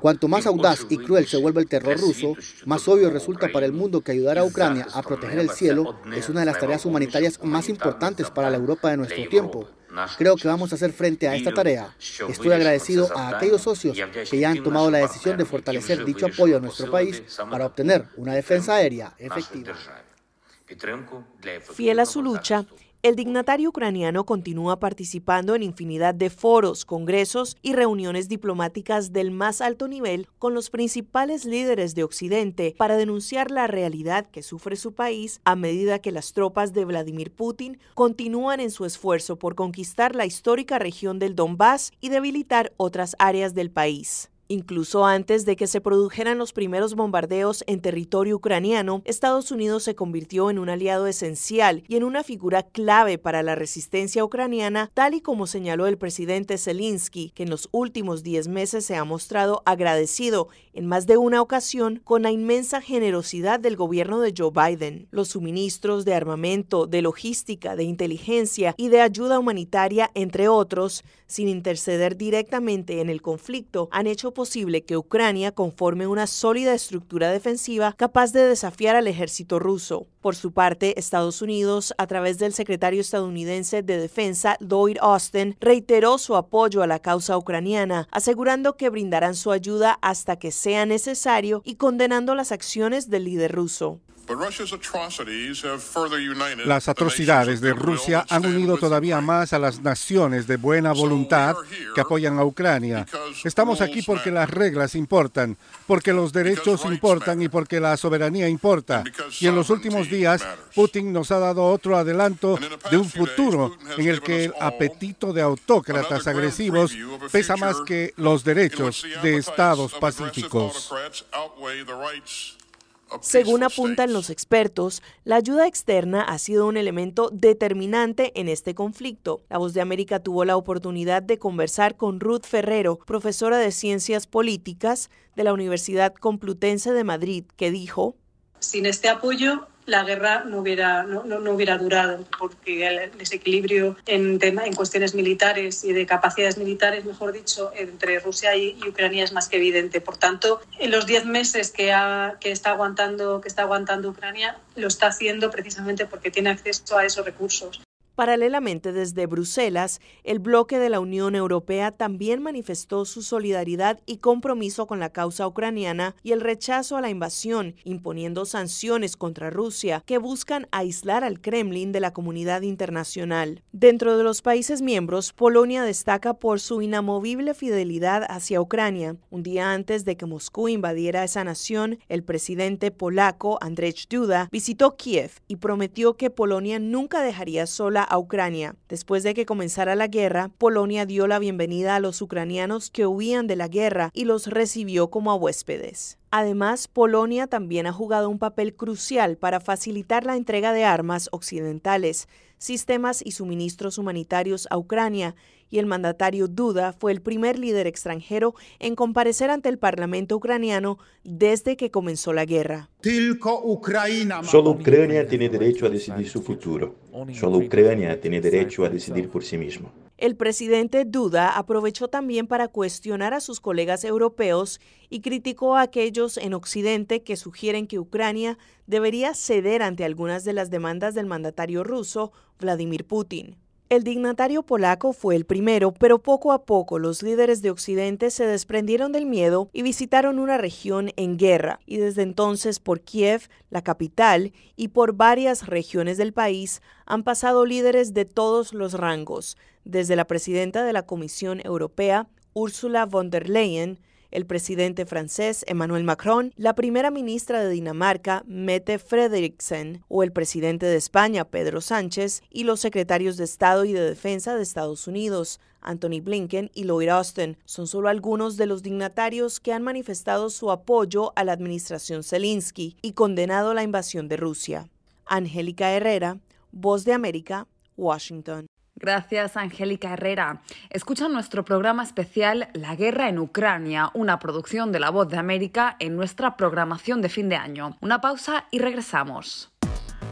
Cuanto más audaz y cruel se vuelve el terror ruso, más obvio resulta para el mundo que ayudar a Ucrania a proteger el cielo es una de las tareas humanitarias más importantes para la Europa de nuestro tiempo. Creo que vamos a hacer frente a esta tarea. Estoy agradecido a aquellos socios que ya han tomado la decisión de fortalecer dicho apoyo a nuestro país para obtener una defensa aérea efectiva. Fiel a su lucha, el dignatario ucraniano continúa participando en infinidad de foros, congresos y reuniones diplomáticas del más alto nivel con los principales líderes de Occidente para denunciar la realidad que sufre su país a medida que las tropas de Vladimir Putin continúan en su esfuerzo por conquistar la histórica región del Donbass y debilitar otras áreas del país. Incluso antes de que se produjeran los primeros bombardeos en territorio ucraniano, Estados Unidos se convirtió en un aliado esencial y en una figura clave para la resistencia ucraniana, tal y como señaló el presidente Zelensky, que en los últimos 10 meses se ha mostrado agradecido en más de una ocasión con la inmensa generosidad del gobierno de Joe Biden. Los suministros de armamento, de logística, de inteligencia y de ayuda humanitaria, entre otros, sin interceder directamente en el conflicto, han hecho posible que Ucrania conforme una sólida estructura defensiva capaz de desafiar al ejército ruso. Por su parte, Estados Unidos, a través del secretario estadounidense de Defensa, Lloyd Austin, reiteró su apoyo a la causa ucraniana, asegurando que brindarán su ayuda hasta que sea necesario y condenando las acciones del líder ruso. Las atrocidades de Rusia han unido todavía más a las naciones de buena voluntad que apoyan a Ucrania. Estamos aquí porque las reglas importan, porque los derechos importan y porque la soberanía importa. Y en los últimos días, Putin nos ha dado otro adelanto de un futuro en el que el apetito de autócratas agresivos pesa más que los derechos de estados pacíficos. Según apuntan los expertos, la ayuda externa ha sido un elemento determinante en este conflicto. La Voz de América tuvo la oportunidad de conversar con Ruth Ferrero, profesora de Ciencias Políticas de la Universidad Complutense de Madrid, que dijo, Sin este apoyo, la guerra no hubiera, no, no, hubiera durado, porque el desequilibrio en, tema, en cuestiones militares y de capacidades militares, mejor dicho, entre Rusia y, Ucrania es más que evidente. Por tanto, en los diez meses que, ha, que, está aguantando, que está aguantando Ucrania, lo está haciendo precisamente porque tiene acceso a esos recursos. Paralelamente, desde Bruselas, el bloque de la Unión Europea también manifestó su solidaridad y compromiso con la causa ucraniana y el rechazo a la invasión, imponiendo sanciones contra Rusia que buscan aislar al Kremlin de la comunidad internacional. Dentro de los países miembros, Polonia destaca por su inamovible fidelidad hacia Ucrania. Un día antes de que Moscú invadiera esa nación, el presidente polaco Andrzej Duda visitó Kiev y prometió que Polonia nunca dejaría sola a Ucrania. Después de que comenzara la guerra, Polonia dio la bienvenida a los ucranianos que huían de la guerra y los recibió como a huéspedes. Además, Polonia también ha jugado un papel crucial para facilitar la entrega de armas occidentales, sistemas y suministros humanitarios a Ucrania, y el mandatario Duda fue el primer líder extranjero en comparecer ante el Parlamento ucraniano desde que comenzó la guerra. Solo Ucrania tiene derecho a decidir su futuro. Solo Ucrania tiene derecho a decidir por sí mismo. El presidente Duda aprovechó también para cuestionar a sus colegas europeos y criticó a aquellos en Occidente que sugieren que Ucrania debería ceder ante algunas de las demandas del mandatario ruso, Vladimir Putin. El dignatario polaco fue el primero, pero poco a poco los líderes de Occidente se desprendieron del miedo y visitaron una región en guerra, y desde entonces por Kiev, la capital, y por varias regiones del país han pasado líderes de todos los rangos, desde la presidenta de la Comisión Europea, Ursula von der Leyen, el presidente francés Emmanuel Macron, la primera ministra de Dinamarca Mette Frederiksen o el presidente de España Pedro Sánchez y los secretarios de Estado y de Defensa de Estados Unidos Anthony Blinken y Lloyd Austin son solo algunos de los dignatarios que han manifestado su apoyo a la administración Zelensky y condenado la invasión de Rusia. Angélica Herrera, Voz de América, Washington. Gracias, Angélica Herrera. Escucha nuestro programa especial La guerra en Ucrania, una producción de La Voz de América en nuestra programación de fin de año. Una pausa y regresamos.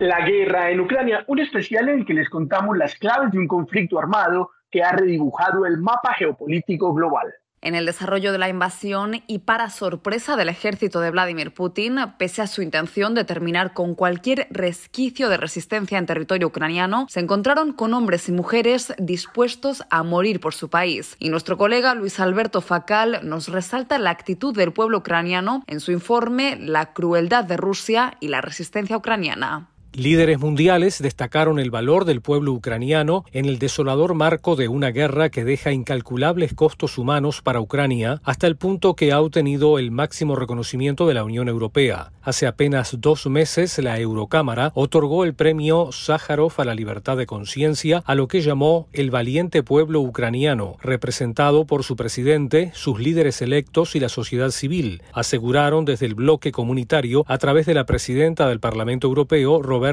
La guerra en Ucrania, un especial en el que les contamos las claves de un conflicto armado que ha redibujado el mapa geopolítico global. En el desarrollo de la invasión y para sorpresa del ejército de Vladimir Putin, pese a su intención de terminar con cualquier resquicio de resistencia en territorio ucraniano, se encontraron con hombres y mujeres dispuestos a morir por su país. Y nuestro colega Luis Alberto Facal nos resalta la actitud del pueblo ucraniano en su informe La crueldad de Rusia y la resistencia ucraniana. Líderes mundiales destacaron el valor del pueblo ucraniano en el desolador marco de una guerra que deja incalculables costos humanos para Ucrania, hasta el punto que ha obtenido el máximo reconocimiento de la Unión Europea. Hace apenas dos meses, la Eurocámara otorgó el premio Sájarov a la libertad de conciencia a lo que llamó el valiente pueblo ucraniano, representado por su presidente, sus líderes electos y la sociedad civil, aseguraron desde el bloque comunitario a través de la presidenta del Parlamento Europeo, Roberta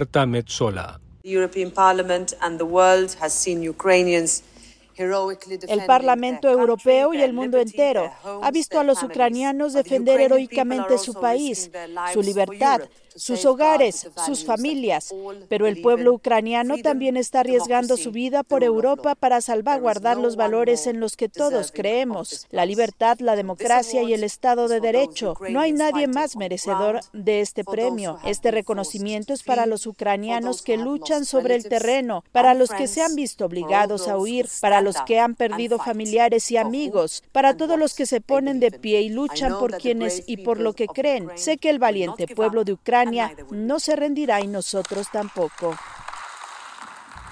El Parlamento Europeo y el mundo entero ha visto a los ucranianos defender heroicamente su país, su libertad, sus hogares, sus familias. Pero el pueblo ucraniano también está arriesgando su vida por Europa para salvaguardar los valores en los que todos creemos, la libertad, la democracia y el Estado de Derecho. No hay nadie más merecedor de este premio. Este reconocimiento es para los ucranianos que luchan sobre el terreno, para los que se han visto obligados a huir, para los que han perdido familiares y amigos, para todos los que se ponen de pie y luchan por quienes y por lo que creen. Sé que el valiente pueblo de Ucrania no se rendirá y nosotros tampoco.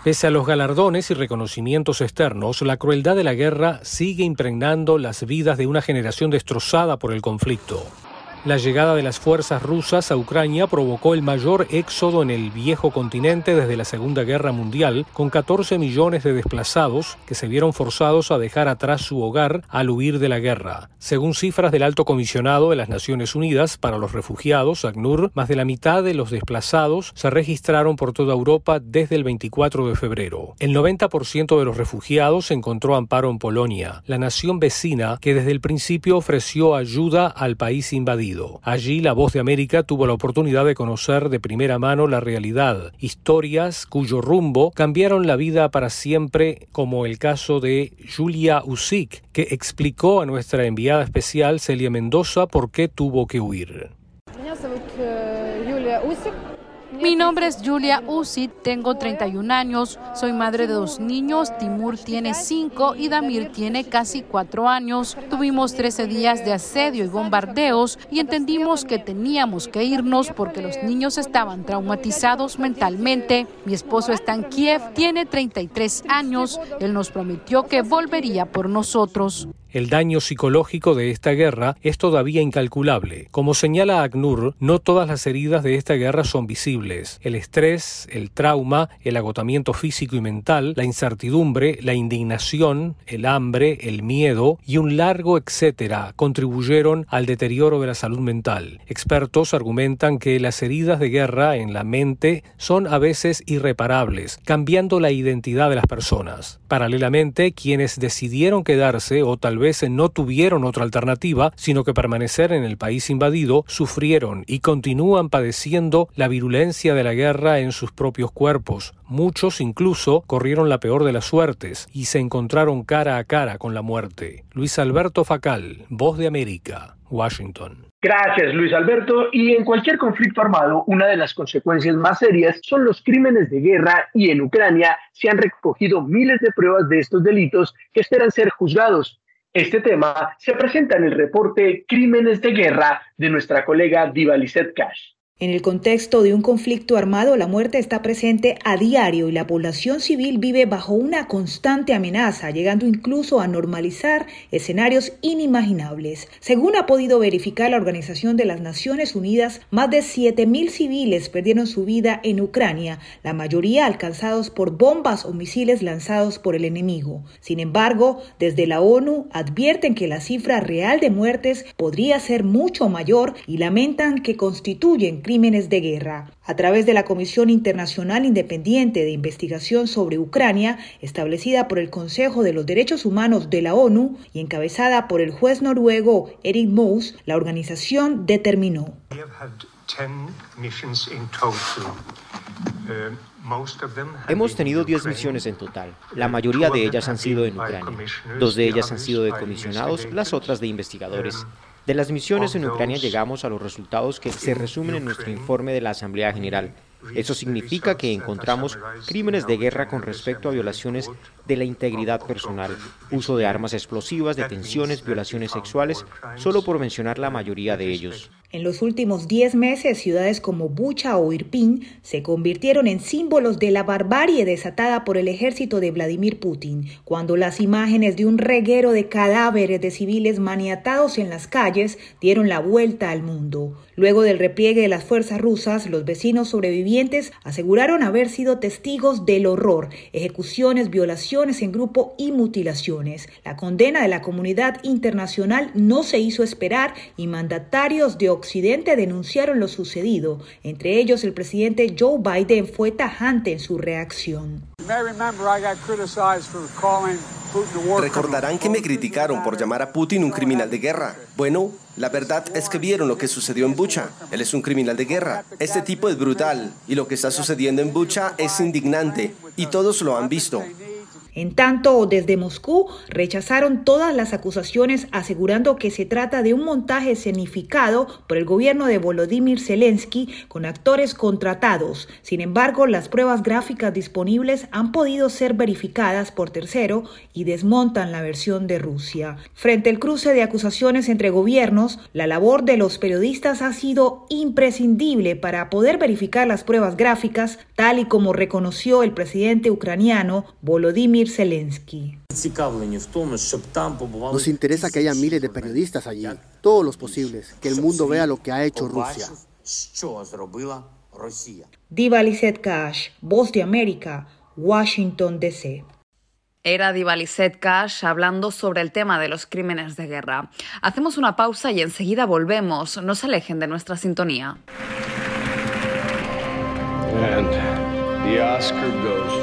Pese a los galardones y reconocimientos externos, la crueldad de la guerra sigue impregnando las vidas de una generación destrozada por el conflicto. La llegada de las fuerzas rusas a Ucrania provocó el mayor éxodo en el viejo continente desde la Segunda Guerra Mundial, con 14 millones de desplazados que se vieron forzados a dejar atrás su hogar al huir de la guerra. Según cifras del Alto Comisionado de las Naciones Unidas para los Refugiados, ACNUR, más de la mitad de los desplazados se registraron por toda Europa desde el 24 de febrero. El 90% de los refugiados encontró amparo en Polonia, la nación vecina que desde el principio ofreció ayuda al país invadido. Allí la voz de América tuvo la oportunidad de conocer de primera mano la realidad, historias cuyo rumbo cambiaron la vida para siempre, como el caso de Julia Usik, que explicó a nuestra enviada especial Celia Mendoza por qué tuvo que huir. Mi nombre es Julia Usit, tengo 31 años, soy madre de dos niños, Timur tiene 5 y Damir tiene casi 4 años. Tuvimos 13 días de asedio y bombardeos y entendimos que teníamos que irnos porque los niños estaban traumatizados mentalmente. Mi esposo está en Kiev, tiene 33 años, él nos prometió que volvería por nosotros. El daño psicológico de esta guerra es todavía incalculable. Como señala ACNUR, no todas las heridas de esta guerra son visibles. El estrés, el trauma, el agotamiento físico y mental, la incertidumbre, la indignación, el hambre, el miedo y un largo etcétera contribuyeron al deterioro de la salud mental. Expertos argumentan que las heridas de guerra en la mente son a veces irreparables, cambiando la identidad de las personas. Paralelamente, quienes decidieron quedarse o tal vez no tuvieron otra alternativa sino que permanecer en el país invadido, sufrieron y continúan padeciendo la virulencia de la guerra en sus propios cuerpos. Muchos incluso corrieron la peor de las suertes y se encontraron cara a cara con la muerte. Luis Alberto Facal, Voz de América, Washington. Gracias, Luis Alberto. Y en cualquier conflicto armado, una de las consecuencias más serias son los crímenes de guerra y en Ucrania se han recogido miles de pruebas de estos delitos que esperan ser juzgados. Este tema se presenta en el reporte Crímenes de Guerra de nuestra colega Diva Lizette. En el contexto de un conflicto armado, la muerte está presente a diario y la población civil vive bajo una constante amenaza, llegando incluso a normalizar escenarios inimaginables. Según ha podido verificar la Organización de las Naciones Unidas, más de 7.000 civiles perdieron su vida en Ucrania, la mayoría alcanzados por bombas o misiles lanzados por el enemigo. Sin embargo, desde la ONU advierten que la cifra real de muertes podría ser mucho mayor y lamentan que constituyen crímenes de guerra. A través de la Comisión Internacional Independiente de Investigación sobre Ucrania, establecida por el Consejo de los Derechos Humanos de la ONU y encabezada por el juez noruego Eric Moos, la organización determinó. Hemos tenido 10 misiones en total. La mayoría de ellas han sido en Ucrania. Dos de ellas han sido de comisionados, las otras de investigadores. De las misiones en Ucrania llegamos a los resultados que se resumen en nuestro informe de la Asamblea General. Eso significa que encontramos crímenes de guerra con respecto a violaciones de la integridad personal, uso de armas explosivas, detenciones, violaciones sexuales, solo por mencionar la mayoría de ellos. En los últimos 10 meses, ciudades como Bucha o Irpin se convirtieron en símbolos de la barbarie desatada por el ejército de Vladimir Putin, cuando las imágenes de un reguero de cadáveres de civiles maniatados en las calles dieron la vuelta al mundo. Luego del repliegue de las fuerzas rusas, los vecinos sobrevivientes aseguraron haber sido testigos del horror, ejecuciones, violaciones en grupo y mutilaciones. La condena de la comunidad internacional no se hizo esperar y mandatarios de Occidente denunciaron lo sucedido. Entre ellos, el presidente Joe Biden fue tajante en su reacción. Recordarán que me criticaron por llamar a Putin un criminal de guerra. Bueno, la verdad es que vieron lo que sucedió en Bucha. Él es un criminal de guerra. Este tipo es brutal y lo que está sucediendo en Bucha es indignante y todos lo han visto. En tanto, desde Moscú rechazaron todas las acusaciones asegurando que se trata de un montaje escenificado por el gobierno de Volodymyr Zelensky con actores contratados. Sin embargo, las pruebas gráficas disponibles han podido ser verificadas por tercero y desmontan la versión de Rusia. Frente al cruce de acusaciones entre gobiernos, la labor de los periodistas ha sido imprescindible para poder verificar las pruebas gráficas, tal y como reconoció el presidente ucraniano Volodymyr Zelensky. Nos interesa que haya miles de periodistas allí, todos los posibles, que el mundo vea lo que ha hecho Rusia. Diva Lizette Cash, Voz de América, Washington, D.C. Era Diva Lizette Cash hablando sobre el tema de los crímenes de guerra. Hacemos una pausa y enseguida volvemos. No se alejen de nuestra sintonía. And the Oscar goes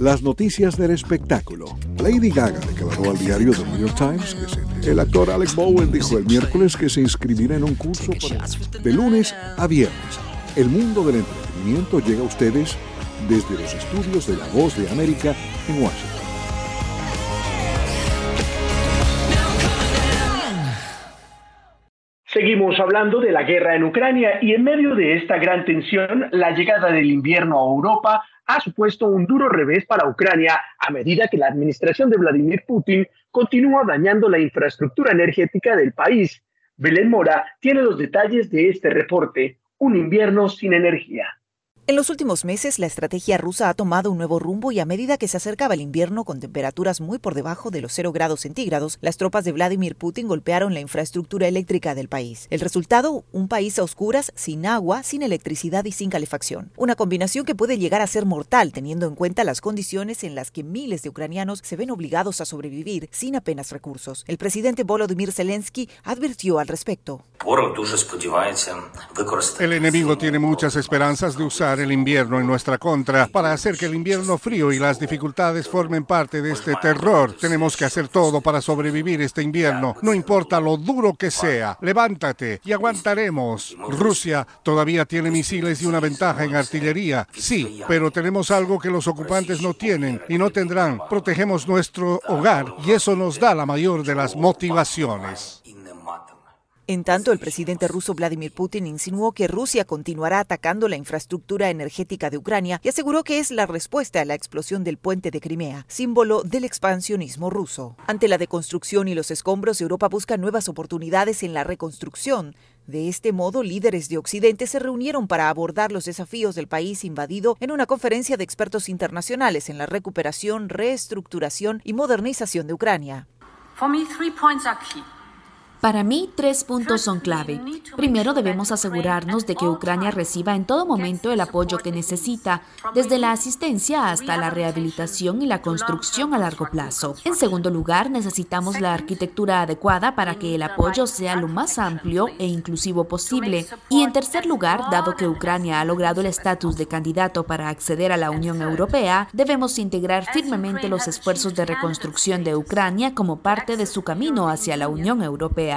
Las noticias del espectáculo. Lady Gaga declaró al diario The New York Times que se... el actor Alex Bowen dijo el miércoles que se inscribirá en un curso de lunes a viernes. El mundo del entretenimiento llega a ustedes desde los estudios de La Voz de América en Washington. Seguimos hablando de la guerra en Ucrania y en medio de esta gran tensión, la llegada del invierno a Europa ha supuesto un duro revés para Ucrania a medida que la administración de Vladimir Putin continúa dañando la infraestructura energética del país. Belén Mora tiene los detalles de este reporte, un invierno sin energía. En los últimos meses, la estrategia rusa ha tomado un nuevo rumbo y a medida que se acercaba el invierno con temperaturas muy por debajo de los 0 grados centígrados, las tropas de Vladimir Putin golpearon la infraestructura eléctrica del país. El resultado, un país a oscuras, sin agua, sin electricidad y sin calefacción. Una combinación que puede llegar a ser mortal teniendo en cuenta las condiciones en las que miles de ucranianos se ven obligados a sobrevivir sin apenas recursos. El presidente Volodymyr Zelensky advirtió al respecto. El enemigo tiene muchas esperanzas de usar el invierno en nuestra contra para hacer que el invierno frío y las dificultades formen parte de este terror. Tenemos que hacer todo para sobrevivir este invierno, no importa lo duro que sea. Levántate y aguantaremos. Rusia todavía tiene misiles y una ventaja en artillería, sí, pero tenemos algo que los ocupantes no tienen y no tendrán. Protegemos nuestro hogar y eso nos da la mayor de las motivaciones. En tanto, el presidente ruso Vladimir Putin insinuó que Rusia continuará atacando la infraestructura energética de Ucrania y aseguró que es la respuesta a la explosión del puente de Crimea, símbolo del expansionismo ruso. Ante la deconstrucción y los escombros, Europa busca nuevas oportunidades en la reconstrucción. De este modo, líderes de Occidente se reunieron para abordar los desafíos del país invadido en una conferencia de expertos internacionales en la recuperación, reestructuración y modernización de Ucrania. Para mí, tres puntos son clave. Primero, debemos asegurarnos de que Ucrania reciba en todo momento el apoyo que necesita, desde la asistencia hasta la rehabilitación y la construcción a largo plazo. En segundo lugar, necesitamos la arquitectura adecuada para que el apoyo sea lo más amplio e inclusivo posible. Y en tercer lugar, dado que Ucrania ha logrado el estatus de candidato para acceder a la Unión Europea, debemos integrar firmemente los esfuerzos de reconstrucción de Ucrania como parte de su camino hacia la Unión Europea.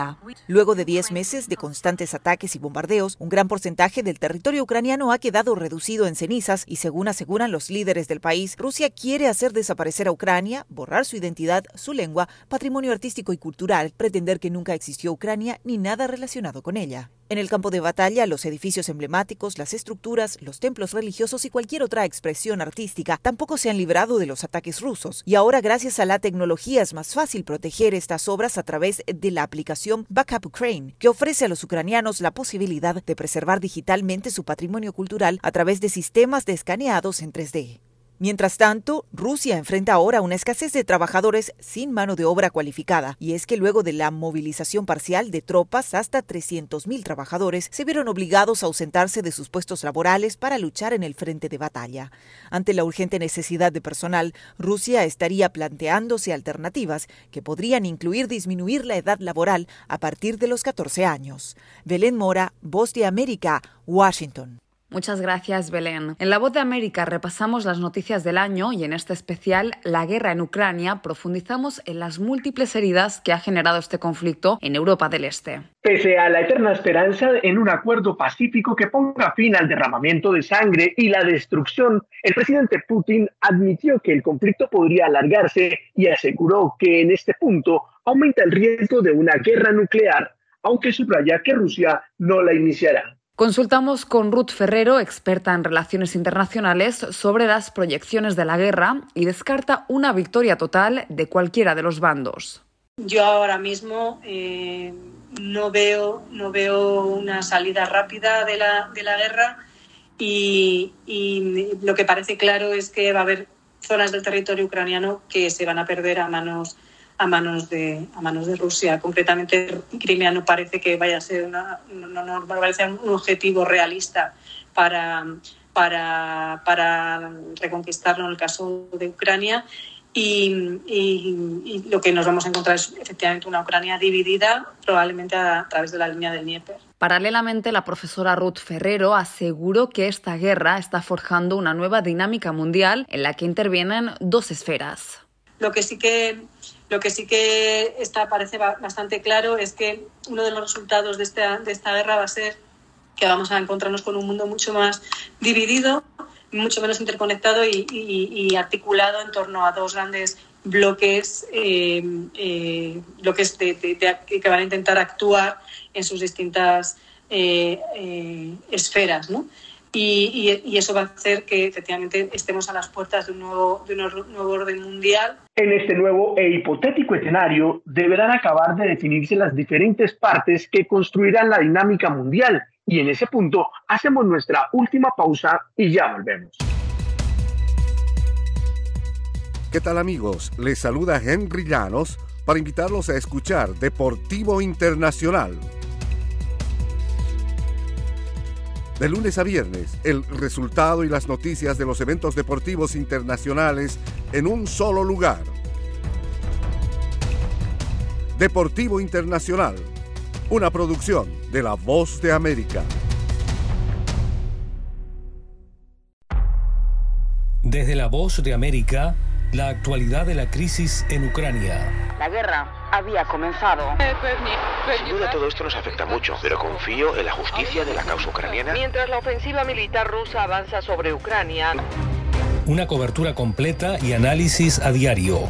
Luego de 10 meses de constantes ataques y bombardeos, un gran porcentaje del territorio ucraniano ha quedado reducido en cenizas y según aseguran los líderes del país, Rusia quiere hacer desaparecer a Ucrania, borrar su identidad, su lengua, patrimonio artístico y cultural, pretender que nunca existió Ucrania ni nada relacionado con ella. En el campo de batalla, los edificios emblemáticos, las estructuras, los templos religiosos y cualquier otra expresión artística tampoco se han librado de los ataques rusos. Y ahora, gracias a la tecnología, es más fácil proteger estas obras a través de la aplicación Backup Ukraine, que ofrece a los ucranianos la posibilidad de preservar digitalmente su patrimonio cultural a través de sistemas de escaneados en 3D. Mientras tanto, Rusia enfrenta ahora una escasez de trabajadores sin mano de obra cualificada, y es que luego de la movilización parcial de tropas, hasta 300.000 trabajadores se vieron obligados a ausentarse de sus puestos laborales para luchar en el frente de batalla. Ante la urgente necesidad de personal, Rusia estaría planteándose alternativas que podrían incluir disminuir la edad laboral a partir de los 14 años. Belén Mora, Voz de América, Washington. Muchas gracias, Belén. En La Voz de América repasamos las noticias del año y en este especial, la guerra en Ucrania, profundizamos en las múltiples heridas que ha generado este conflicto en Europa del Este. Pese a la eterna esperanza en un acuerdo pacífico que ponga fin al derramamiento de sangre y la destrucción, el presidente Putin admitió que el conflicto podría alargarse y aseguró que en este punto aumenta el riesgo de una guerra nuclear, aunque subraya que Rusia no la iniciará. Consultamos con Ruth Ferrero, experta en relaciones internacionales, sobre las proyecciones de la guerra y descarta una victoria total de cualquiera de los bandos. Yo ahora mismo eh, no, veo, no veo una salida rápida de la, de la guerra y, y lo que parece claro es que va a haber zonas del territorio ucraniano que se van a perder a manos a manos de, a manos de Rusia. Concretamente, Crimea no parece que vaya a ser una, no, no, parece un objetivo realista para, para, para reconquistarlo en el caso de Ucrania. Y, y, lo que nos vamos a encontrar es efectivamente una Ucrania dividida, probablemente a, través de la línea del Dnieper. Paralelamente, la profesora Ruth Ferrero aseguró que esta guerra está forjando una nueva dinámica mundial en la que intervienen dos esferas. Lo que sí que lo que sí que está, parece bastante claro es que uno de los resultados de esta, de esta guerra va a ser que vamos a encontrarnos con un mundo mucho más dividido, mucho menos interconectado y, articulado en torno a dos grandes bloques, eh, eh, bloques que van a intentar actuar en sus distintas eh, esferas. ¿no? Y, eso va a hacer que efectivamente estemos a las puertas de un, nuevo, de un nuevo orden mundial. En este nuevo e hipotético escenario deberán acabar de definirse las diferentes partes que construirán la dinámica mundial y en ese punto hacemos nuestra última pausa y ya volvemos. ¿Qué tal amigos? Les saluda Henry Llanos para invitarlos a escuchar Deportivo Internacional De lunes a viernes, el resultado y las noticias de los eventos deportivos internacionales en un solo lugar. Deportivo Internacional, una producción de La Voz de América. Desde La Voz de América, la actualidad de la crisis en Ucrania. La guerra había comenzado. Sin duda todo esto nos afecta mucho, pero confío en la justicia de la causa ucraniana. Mientras la ofensiva militar rusa avanza sobre Ucrania. Una cobertura completa y análisis a diario.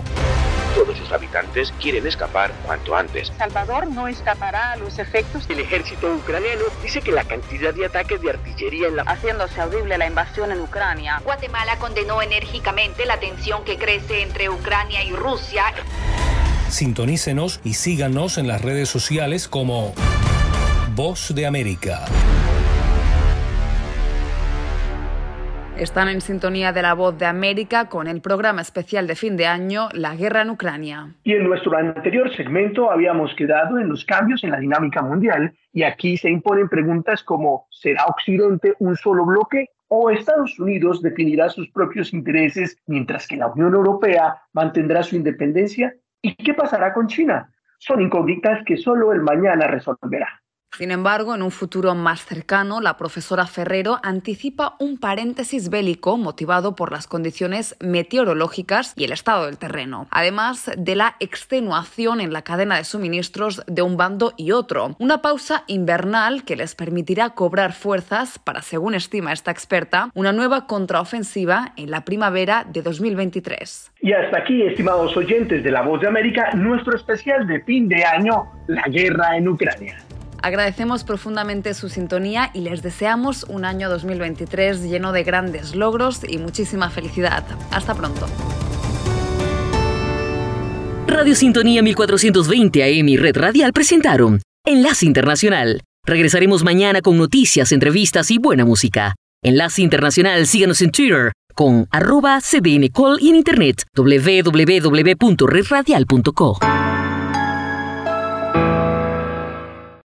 Todos sus habitantes quieren escapar cuanto antes. Salvador no escapará a los efectos. El ejército ucraniano dice que la cantidad de ataques de artillería en la... Haciéndose audible la invasión en Ucrania. Guatemala condenó enérgicamente la tensión que crece entre Ucrania y Rusia. Sintonícenos y síganos en las redes sociales como Voz de América. Están en sintonía de la voz de América con el programa especial de fin de año La guerra en Ucrania. Y en nuestro anterior segmento habíamos quedado en los cambios en la dinámica mundial y aquí se imponen preguntas como ¿será Occidente un solo bloque? ¿O Estados Unidos definirá sus propios intereses mientras que la Unión Europea mantendrá su independencia? ¿Y qué pasará con China? Son incógnitas que solo el mañana resolverá. Sin embargo, en un futuro más cercano, la profesora Ferrero anticipa un paréntesis bélico motivado por las condiciones meteorológicas y el estado del terreno, además de la extenuación en la cadena de suministros de un bando y otro. Una pausa invernal que les permitirá cobrar fuerzas para, según estima esta experta, una nueva contraofensiva en la primavera de 2023. Y hasta aquí, estimados oyentes de La Voz de América, nuestro especial de fin de año, la guerra en Ucrania. Agradecemos profundamente su sintonía y les deseamos un año 2023 lleno de grandes logros y muchísima felicidad. Hasta pronto. Radio Sintonía 1420 AM y Red Radial presentaron Enlace Internacional. Regresaremos mañana con noticias, entrevistas y buena música. Enlace Internacional, síganos en Twitter, con arroba cdncol y en internet www.redradial.co.